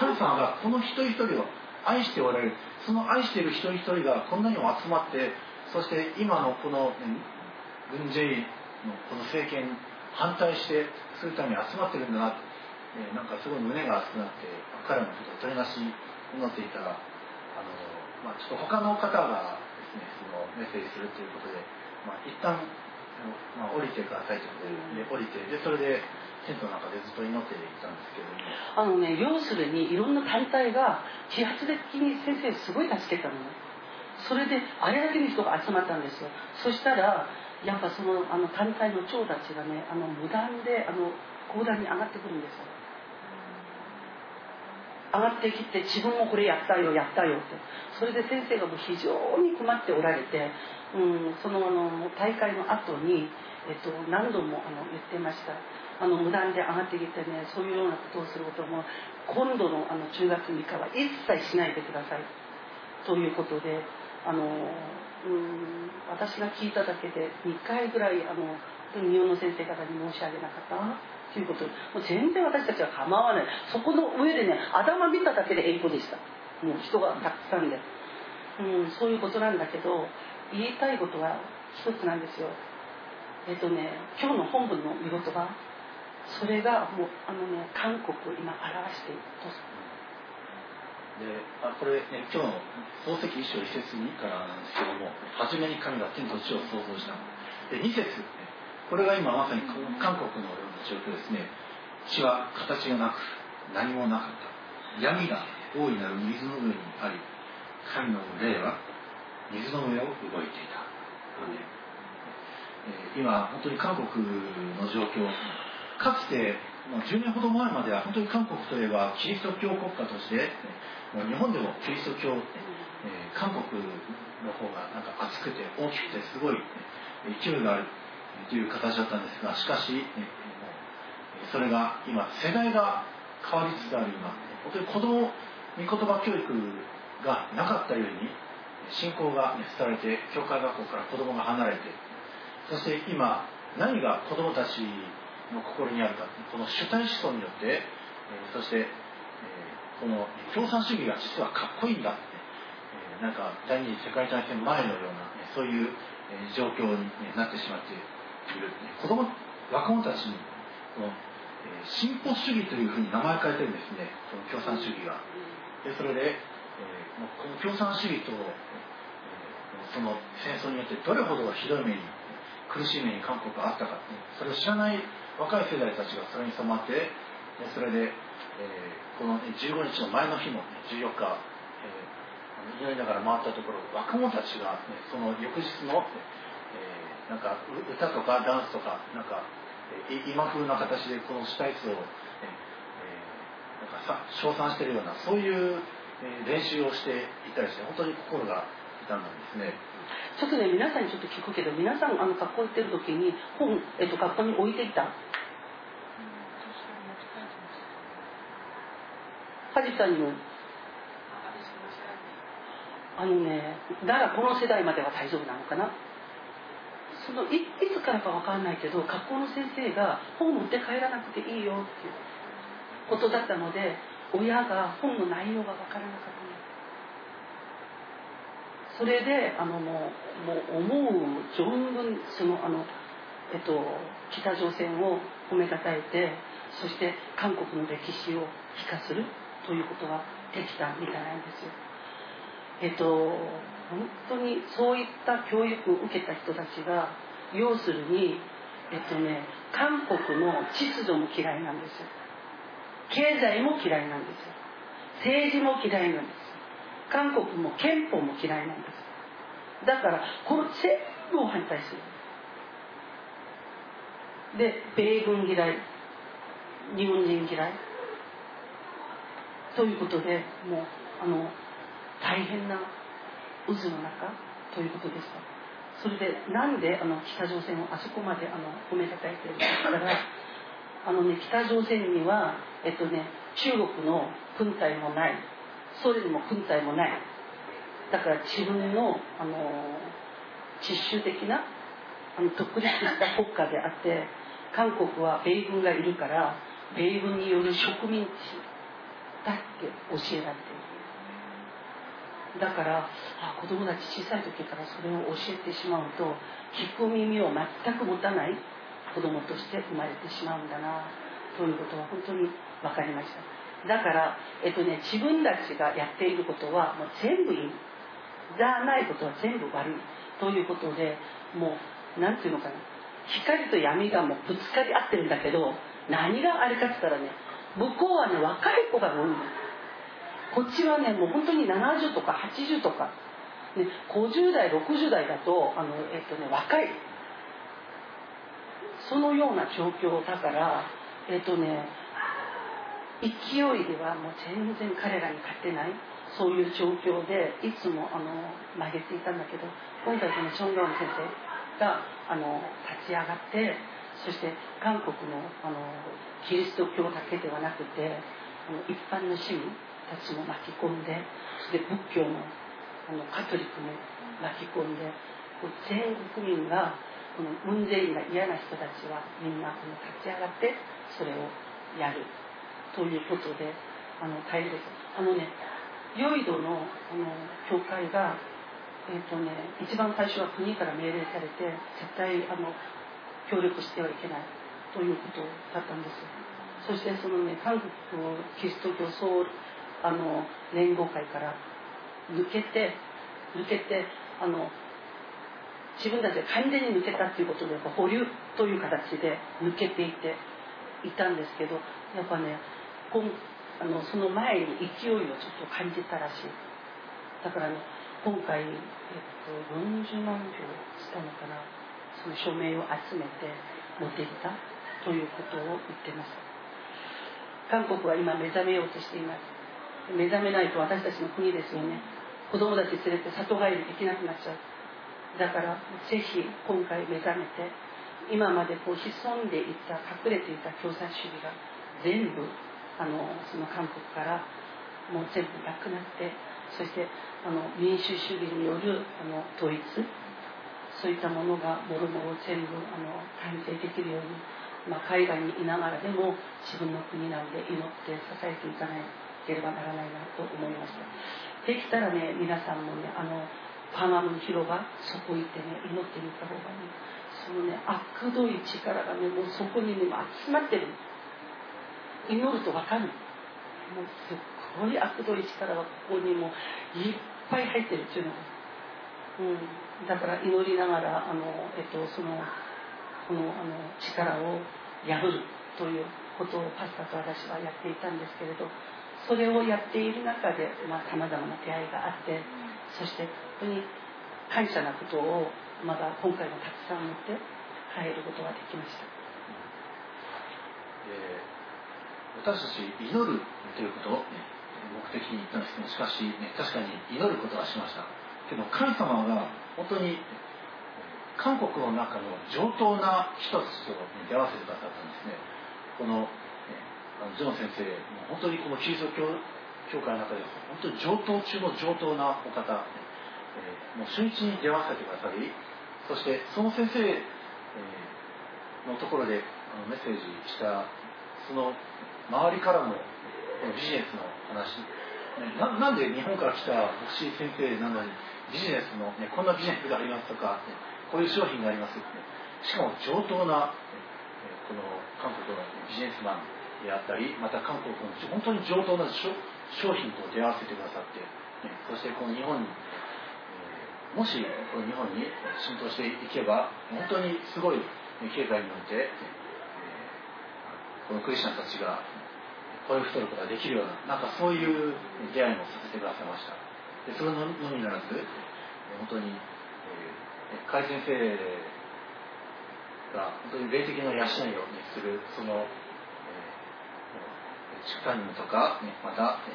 神様がこの一人一人を愛しておられる。その愛している一人一人がこんなにも集まってそして今のこの、ね、軍 J のこの政権反対してするために集まってるんだなえー、なんかすごい胸が熱くなって彼のことを取りなしになっていたらあの、まあ、ちょっと他の方がですねそのメッセージするということで、まあ、一旦まあ、降りてくださいということで、で降りてでそれでテントの中でずっと祈っていたんですけどあのね要するにいろんな団体が揮発的に先生すごい助けたの。ねそれであれだけの人が集まったんですよ。そしたらやっぱそのあの団体の長たちがねあの無断であの講談に上がってくるんですよ。上がってきて自分もこれやったよやったよって。それで先生がもう非常に困っておられて、うん、そのあの大会の後に、えっと、何度もあの言ってました。あの無断で上がってきてねそういうようなことをすることも今度のあの10月3日は一切しないでください。ということであの、うん、私が聞いただけで2回ぐらいあの日本の先生方に申し上げなかったということもう全然私たちは構わない。そこの上でね頭見ただけで英語でした。もう人がたくさんで、うん、そういうことなんだけど言いたいことは一つなんですよ。えっ、とね今日の本文の見事はそれがもうあのね韓国を今表しているとであこれ、ね、今日の漱石一章一節にからなんですけども初めに神が天と地を創造したで二節これが今まさに韓国の状況ですね地は形がなく何もなかった。闇が大いなる水の上にあり神の霊は水の上を動いていた、えー、今本当に韓国の状況かつて10年ほど前までは本当に韓国といえばキリスト教国家として日本でもキリスト教、え、韓国の方がなんか熱くて大きくてすごい勢いがあるという形だったんですがしかし、それが今世代が変わりつつある今本当に子供御言葉教育がなかったように信仰が、伝われて教会学校から子供が離れてそして今何が子供たちの心にあるかこの主体思想によってえ、そしてえ、この共産主義が実はかっこいいんだって、えなんか第二次世界大戦前のような、そういう状況になってしまっている子供若者たちにこのえ進歩主義というふうに名前を変えてるんですねこの共産主義が。でそれで、え、この共産主義と、え、その戦争によってどれほどひどい目に苦しい目に韓国があったかそれを知らない若い世代たちがそれに染まってそれで、えー、この、15日の前の日も、ね、14日、えー、祈りながら回ったところ若者たちが、ね、その翌日の、えー、なんか歌とかダンスとかなんか今風な形でこの主体数を、えー、なんかさ称賛しているようなそういう練習をしていたりして本当に心が痛んですね。ちょっとね皆さんにちょっと聞くけど皆さんあの学校行ってる時に本、えっと、学校に置いていた。ハジさんにもあのねだからこの世代までは大丈夫なのかな。そのいいつからか分かんないけど学校の先生が本持って帰らなくていいよっていうことだったので親が本の内容が分からなかった。それであのもうもう思う存分そのあの、えっと、北朝鮮を褒めたたえてそして韓国の歴史を聞かするということができたみたいなんですよ。えっと、本当にそういった教育を受けた人たちが要するに、えっとね、韓国の秩序も嫌いなんですよ。経済も嫌いなんですよ。政治も嫌いなんです。韓国も憲法も嫌いなんです。だからこの全部を反対する。で米軍嫌い日本人嫌い。ということでもうあの大変な渦の中ということでした。それでなんであの北朝鮮をあそこまであの褒めたたえてるかって言ったらあの、ね、北朝鮮には、えっとね、中国の軍隊もない。ソ連も軍隊もない。だから自分のあの実習的なあの独立した国家であって韓国は米軍がいるから米軍による植民地だって教えられている。だからあ子供たち小さい時からそれを教えてしまうと聞く耳を全く持たない子供として生まれてしまうんだなということは本当に分かりました。だから、えっとね、自分たちがやっていることはもう全部いいじゃないことは全部悪いということでもう何て言うのかな光と闇がもうぶつかり合ってるんだけど何があれかって言ったらね向こうはね若い子が多いの。こっちはねもう本当に70とか80とか、ね、50代60代だとあの、えっとね、若い。そのような状況だからえっとね勢いではもう全然彼らに勝てないそういう状況でいつもあの曲げていたんだけど今回このチョン・ガン先生があの立ち上がってそして韓国のあのキリスト教だけではなくてあの一般の市民たちも巻き込んでそして仏教のあのカトリックも巻き込んで全国民がこのムン・ジェインが嫌な人たちはみんなこの立ち上がってそれをやる。ということであの大変です。あのねヨイドのあの教会がえーとね、一番最初は国から命令されて絶対あの協力してはいけないということだったんです。そしてそのね韓国キリスト教総あの連合会から抜けて抜けてあの自分たちが完全に抜けたっていうことで保留という形で抜けていていたんですけどやっぱね今あのその前に勢いをちょっと感じたらしい。だからね今回、えっと、40万票したのかな。その署名を集めて持っていったということを言ってます。韓国は今目覚めようとしています。目覚めないと私たちの国ですよね。子供たち連れて里帰りできなくなっちゃう。だからぜひ今回目覚めて今までこう潜んでいた隠れていた共産主義が全部あのその韓国からもう全部なくなってそしてあの民主主義によるあの統一そういったものがもろもろ全部あの完成できるように、まあ、海外にいながらでも自分の国なので祈って支えていかなければならないなと思いました。できたらね皆さんもねあのパナムの広場そこ行ってね祈ってみた方がいい。そのね悪どい力がねもうそこにね集まってる。祈ると分かる。もうすっごい悪どい力がここにもいっぱい入ってるっていうの。が、うん、だから祈りながらあの、えっと、そのこのあの力を破るということをパスタと私はやっていたんですけれどそれをやっている中でさまざ、まな出会いがあってそして本当に感謝なことをまだ今回もたくさん持って帰ることができました。えー、私たち祈るということを、目的に言ったんですけどしかし、ね、確かに祈ることはしました。けど神様が本当に韓国の中の上等な人たちと出会わせてくださったんですね。この、ね、ジョン先生も本当にこのキリスト教教会の中で本当に上等中の上等なお方、え、もう初日に出会わせてくださりそしてその先生、えー、のところでメッセージしたその周りからもビジネスの話。ななんで日本から来た牧師先生なのにビジネスの、ね、こんなビジネスがありますとか、こういう商品がありますって。しかも上等な、この韓国のビジネスマンであったりまた韓国の本当に上等な商品と出会わせてくださって、ね、そしてこの日本に、もしこの日本に浸透していけば本当にすごい経済において、このクリスチャンたちがこういう太ることができるようななんかそういう出会いもさせてくださいました。でそれのみならず本当に、えー、海先生が本当に霊的な養いを、ね、するその、えー、地下人とか、ね、また、え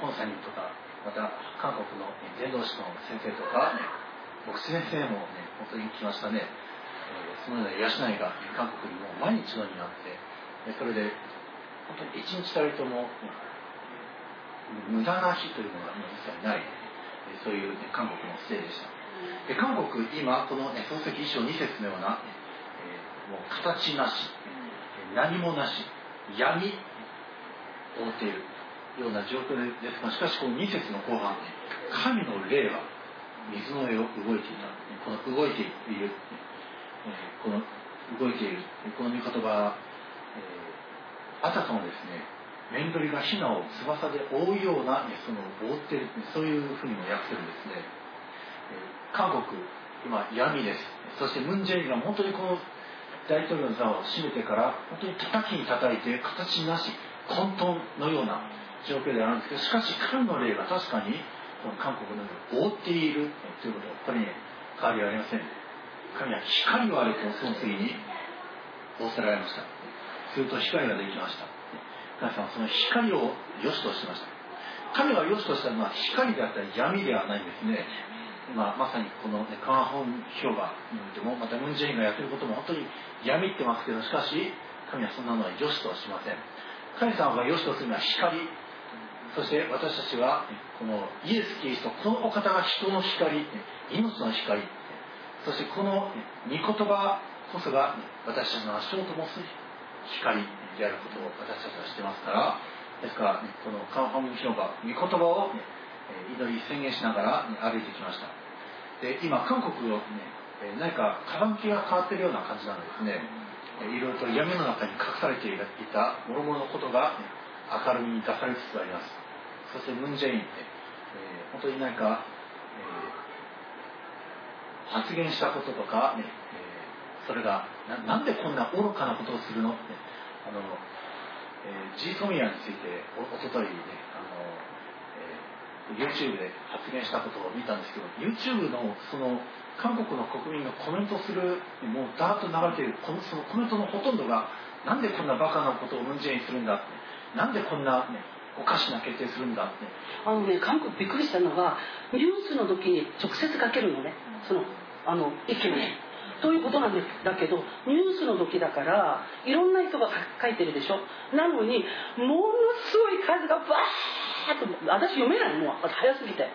コンサニンとかまた韓国の伝道師の先生とか牧師先生もね本当に来ましたね、えー、そのような養いが韓国にも毎日のようになってそれで本当に一日たりとも無駄な日というのが一切ない。そういう、ね、韓国のせいでした。で韓国今この、ね、漱石衣装2節のような、えー、もう形なし何もなし闇覆っているような状況です。がしかしこの2節の後半神の霊は水の上を動いていた。この動いているこの動いているこの御言葉、えー、あたかもですね面取りがヒナを翼で覆うような、その覆っているそういうふうにも訳せるんですね、えー、韓国今闇です。そしてムン・ジェインが本当にこの大統領の座を占めてから本当に叩きに叩いて形なし混沌のような状況であるんですけどしかし神の霊が確かにこの韓国のように覆っているということはこれに変わりはありません。神は光をあれとその次に仰せられました。すると光ができました。神様はその光を良しとしました。神が良しとしたのは光であったり闇ではないんですね。まあ、まさにこの、ね、カンホン広場においてもまたムン・ジェインがやってることも本当に闇ってますけどしかし神はそんなのは良しとはしません。神様が良しとするのは光。そして私たちはこのイエス・キリストこのお方が人の光。命の光。そしてこの御言葉こそが私たちの足をともす光であることを私たちは知ってますからですからこのカンファム広場御言葉を祈り宣言しながら歩いてきました。で今韓国をね何か傾きが変わってるような感じなんですね。いろいろと闇の中に隠されていた諸々のことが明るみに出されつつあります。そしてムン・ジェインえー、本当に何か、えー、発言したこととか、ねえー、それがなんでこんな愚かなことをするのってあの、えー、ジー・トミヤについておおとといねあの YouTube で発言したことを見たんですけど YouTube のその韓国の国民がコメントするもうダーッと流れているこのそのコメントのほとんどがなんでこんなバカなことをムンジェインするんだってなんでこんな、ね、おかしな決定するんだって。あのね韓国びっくりしたのがニュースの時に直接かけるのね。そのあの意見を。ねということなんだけどニュースの時だからいろんな人が書いてるでしょ？なのにものすごい数がバーッと私読めないもう早すぎて。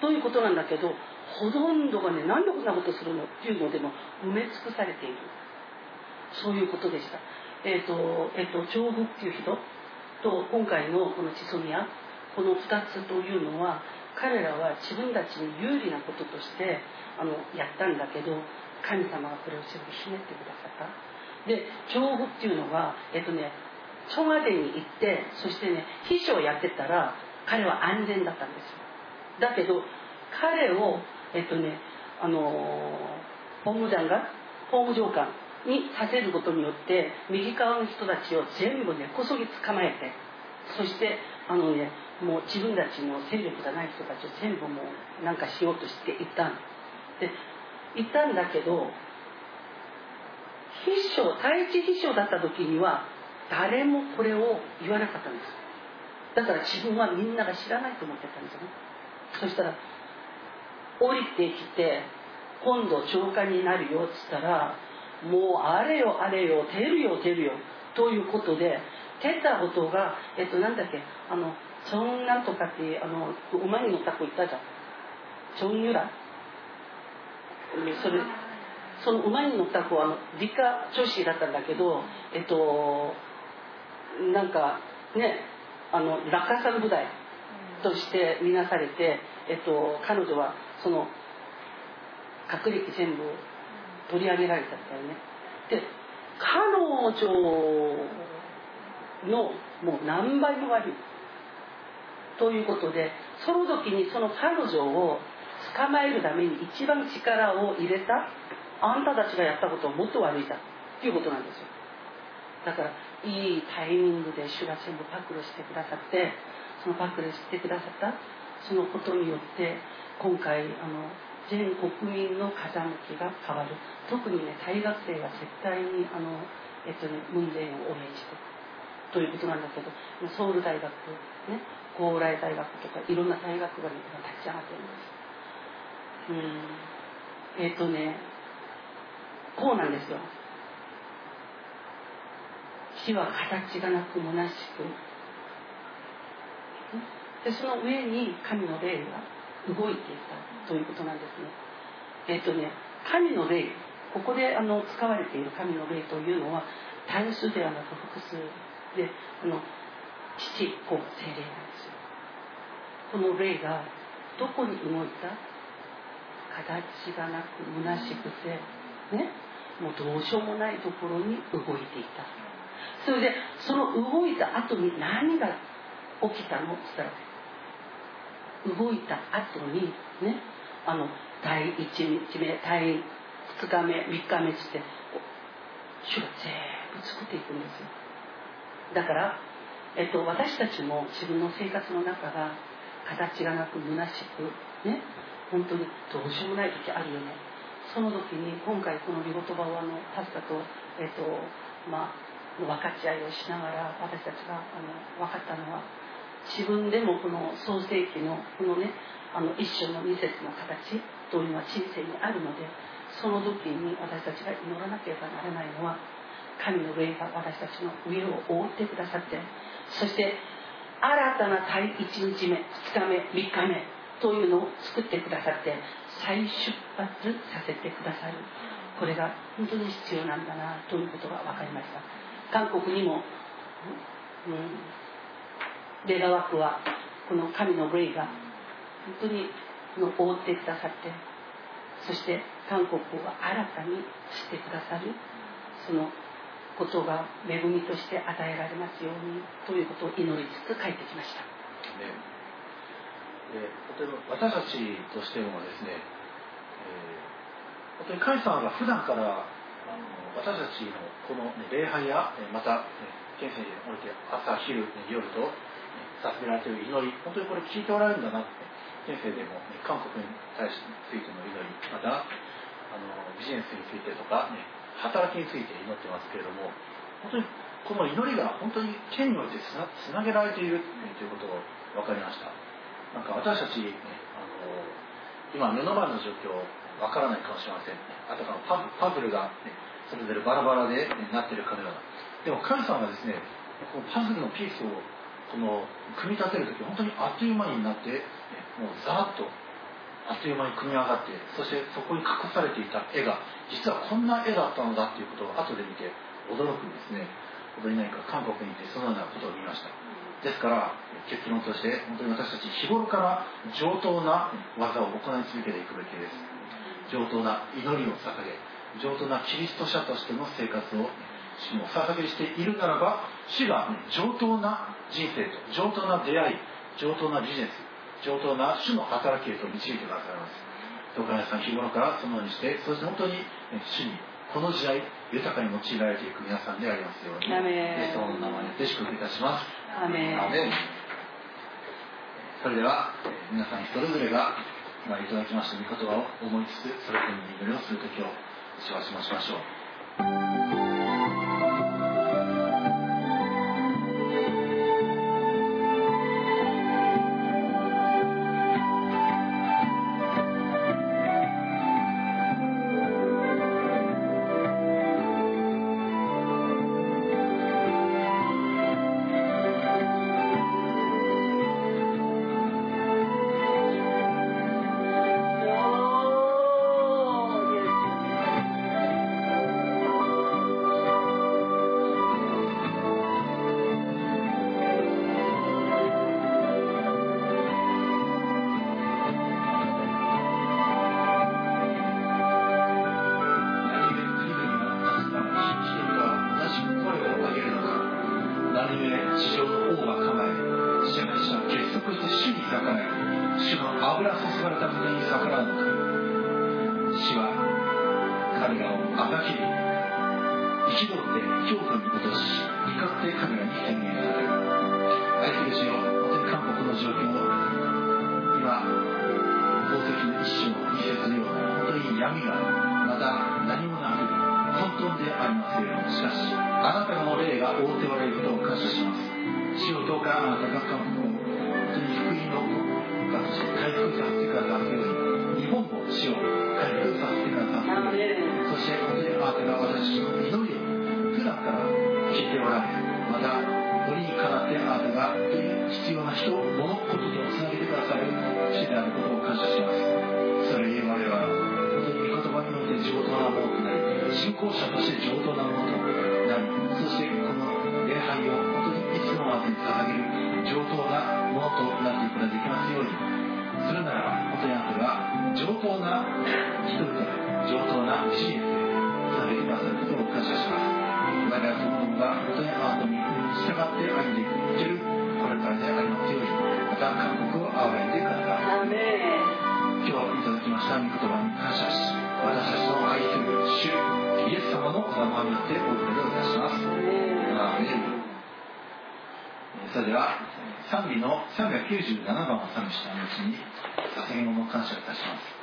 ということなんだけどほとんどがねなんでこんなことするの？っていうのでも埋め尽くされている。そういうことでした。えっ、ー、とえっ、ー、と長福っていう人と今回のこのチソミアこの2つというのは彼らは自分たちに有利なこととしてあのやったんだけど神様がこれを全部ひねってくださった。で情報っていうのはえっとね書までに行ってそしてね秘書をやってたら彼は安全だったんですよ。だけど彼をえっとねあの法務官が法務長官にさせることによって右側の人たちを全部根こそぎ捕まえてそしてあのねもう自分たちの勢力がない人たちを全部もうなんかしようとしていったで行ったんだけど秘書第一秘書だった時には誰もこれを言わなかったんです。だから自分はみんなが知らないと思ってたんですよね。そしたら降りてきて今度長官になるよっつったらもうあれよあれよ出るよ出るよということで出たことがえっとなんだっけあのチョンなんとかってあの馬に乗った子いたじゃん。チョンユラそれその馬に乗った子はあの理科女子だったんだけどえっとなんかねあの落下さん部隊として見なされて、えっと、彼女はその学歴全部取り上げられたんだよね。で彼女のもう何倍も悪いということでその時にその彼女を捕まえるために一番力を入れたあんたたちがやったことをもっと悪いだっていうことなんですよ。だからいいタイミングで主が全部暴露してくださってその暴露してくださったそのことによって今回あの全国民の風向きが変わる。特にね大学生は絶対にあの、えっとね、ムン・ジェインを応援してということなんだけどソウル大学ね高麗大学とかいろんな大学が、ね、立ち上がってるんです。うん。えっ、ー、とねこうなんですよ。死は形がなく虚しく。でその上に神の霊が動いていたということなんですね。えっ、ー、とね神の霊ここであの使われている神の霊というのは単数ではなく複数であの父子精霊なんですよ。この霊がどこに動いた？形がなく虚しくてね？もうどうしようもないところに動いていた。それでその動いた後に何が起きたの？って言ったら動いた後にね？あの第1日目第2日目3日目っつって主が全部作っていくんですよ。だから、えっと、私たちも自分の生活の中が形がなく虚しくね本当にどうしようもない時あるよね。その時に今回この御言葉をあのパスタと,、えっとまあ、分かち合いをしながら私たちがあの分かったのは自分でもこの創世記のこのねあの一章の二節の形というのは人生にあるのでその時に私たちが祈らなければならないのは神の霊が私たちの上を覆ってくださってそして新たな第1日目2日目3日目というのを作ってくださって再出発させてくださる。これが本当に必要なんだなということが分かりました。韓国にも、うん、レガ枠はこの神の霊が本当に覆ってくださってそして韓国を新たにしてくださるそのことが恵みとして与えられますようにということを祈りつつ帰ってきました。ね、で例えば私たちとしてもですね、えー、本当に神様が普段からあの私たちのこの、ね、礼拝やまた、ね、県政において朝昼、ね、夜と、ね、捧げられている祈り本当にこれ聞いておられるんだなって県政でも、ね、韓国に対してついての祈りまたあのビジネスについてとか、ね、働きについて祈ってますけれども本当にこの祈りが本当に天においてつなつなげられているということを分かりました。なんか私たち、ね、あの今目の前の状況分からないかもしれません。あとからパパズルが、ね、それぞれバラバラで、ね、なってるかのような。でも神様はですねこのパズルのピースをこの組み立てる時本当にあっという間になって、ね、もうざーっとあっという間に組み上がってそしてそこに隠されていた絵が実はこんな絵だったのだっていうことを後で見て驚くんですね。本当に何か韓国に行ってそのようなことを見ました。ですから結論として本当に私たち日頃から上等な技を行い続けていくべきです。上等な祈りを捧げ上等なキリスト者としての生活を主にお捧げしているならば主が上等な人生と上等な出会い上等なビジネス上等な主の働きへと導いてくださいますどうか皆さん日頃からそのようにしてそして本当に主にこの時代豊かに用いられていく皆さんでありますようにイエス様の名前で祝福いたします。アメそれでは皆さんそれぞれが今いただきました御言葉を思いつつそれぞれの祈りをする時をしばしましましょう闇がまた何もなく混沌でありますけれどもしかしあなたの霊が覆っておられることを感謝します。主をどうかあなたが様によってお祈りをいたしますアーメンそれでは賛美の397番を賛美した後に捧げ物を感謝いたします。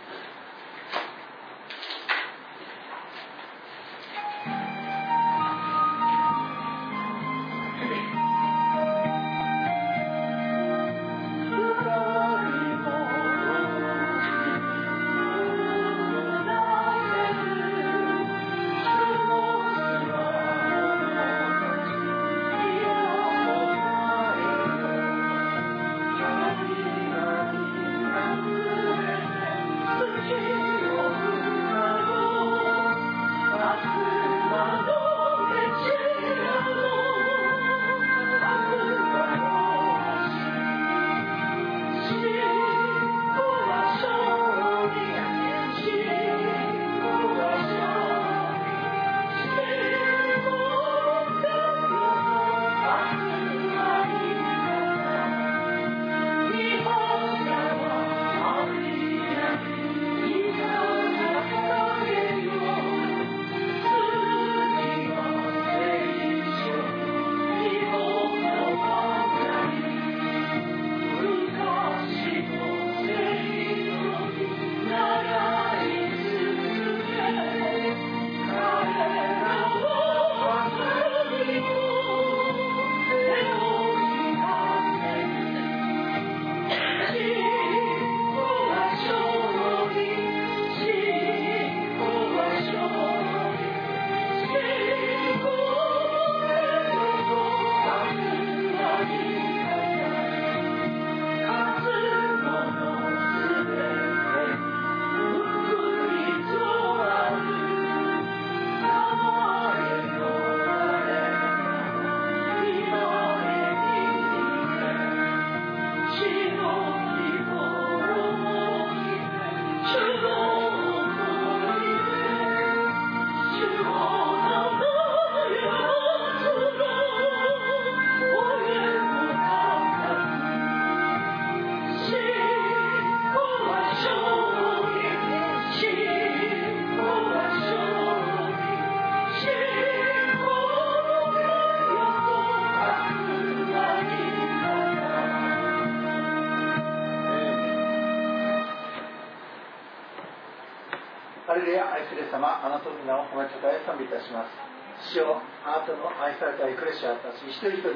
一人一人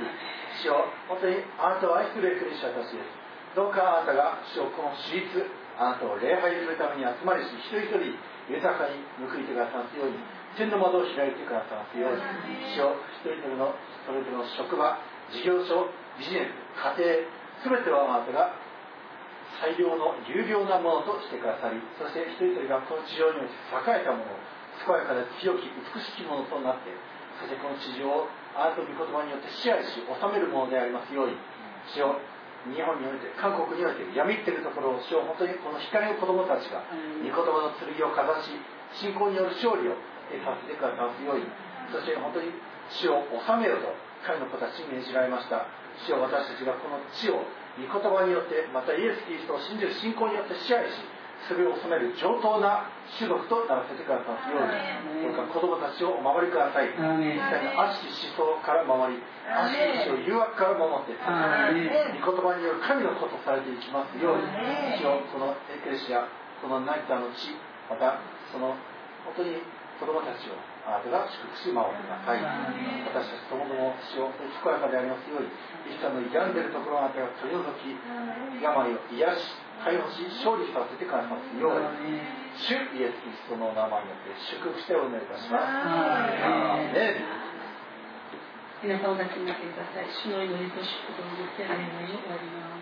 主よ本当にあなたを愛するエクレシアたちですどうかあなたが主よこの私立あなたを礼拝するために集まりし一人一人豊かに報いてくださいますように天の窓を開いてくださいますように主よ一人一人のそれぞれの職場事業所ビジネス家庭全てはあなたが最良の有料なものとしてくださりそして一人一人がこの地上において栄えたもの健やかで強き美しきものとなってそしてこの地上をあなたの御言葉によって支配し治めるものでありますように主よ日本において韓国において闇っているところを主よ本当にこの光の子供たちが御言葉の剣をかざし信仰による勝利を得させてくださすようにそして本当に主を治めよと神の子たちに命じられました。主よ私たちがこの地を御言葉によってまたイエス・キリストを信じる信仰によって支配しそれを治める上等な種族とならせてくださるようにどれか子供たちをお守りください。悪しき思想から守り悪しき思想誘惑から守って御言葉による神のことされていきますように一応このエクレシアこの成田の地またその本当に子供たちをあなたが祝福し守ってください。私たちともども死を健やかでありますように一家の病んでいるところをあなたが取り除き病を癒し解放し勝利させて感謝するように主イエス・キリストの名前によって祝福してお願いいたします。皆さんお立ちになってください。主の祈りと祝福のご聖霊の祈り終わります。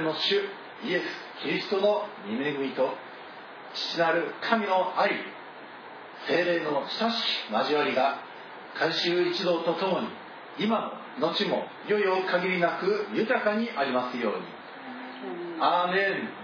の主イエス・キリストの御恵みと父なる神の愛精霊の親しき交わりが改修一同とともに今も後もよよ限りなく豊かにありますように。アーメン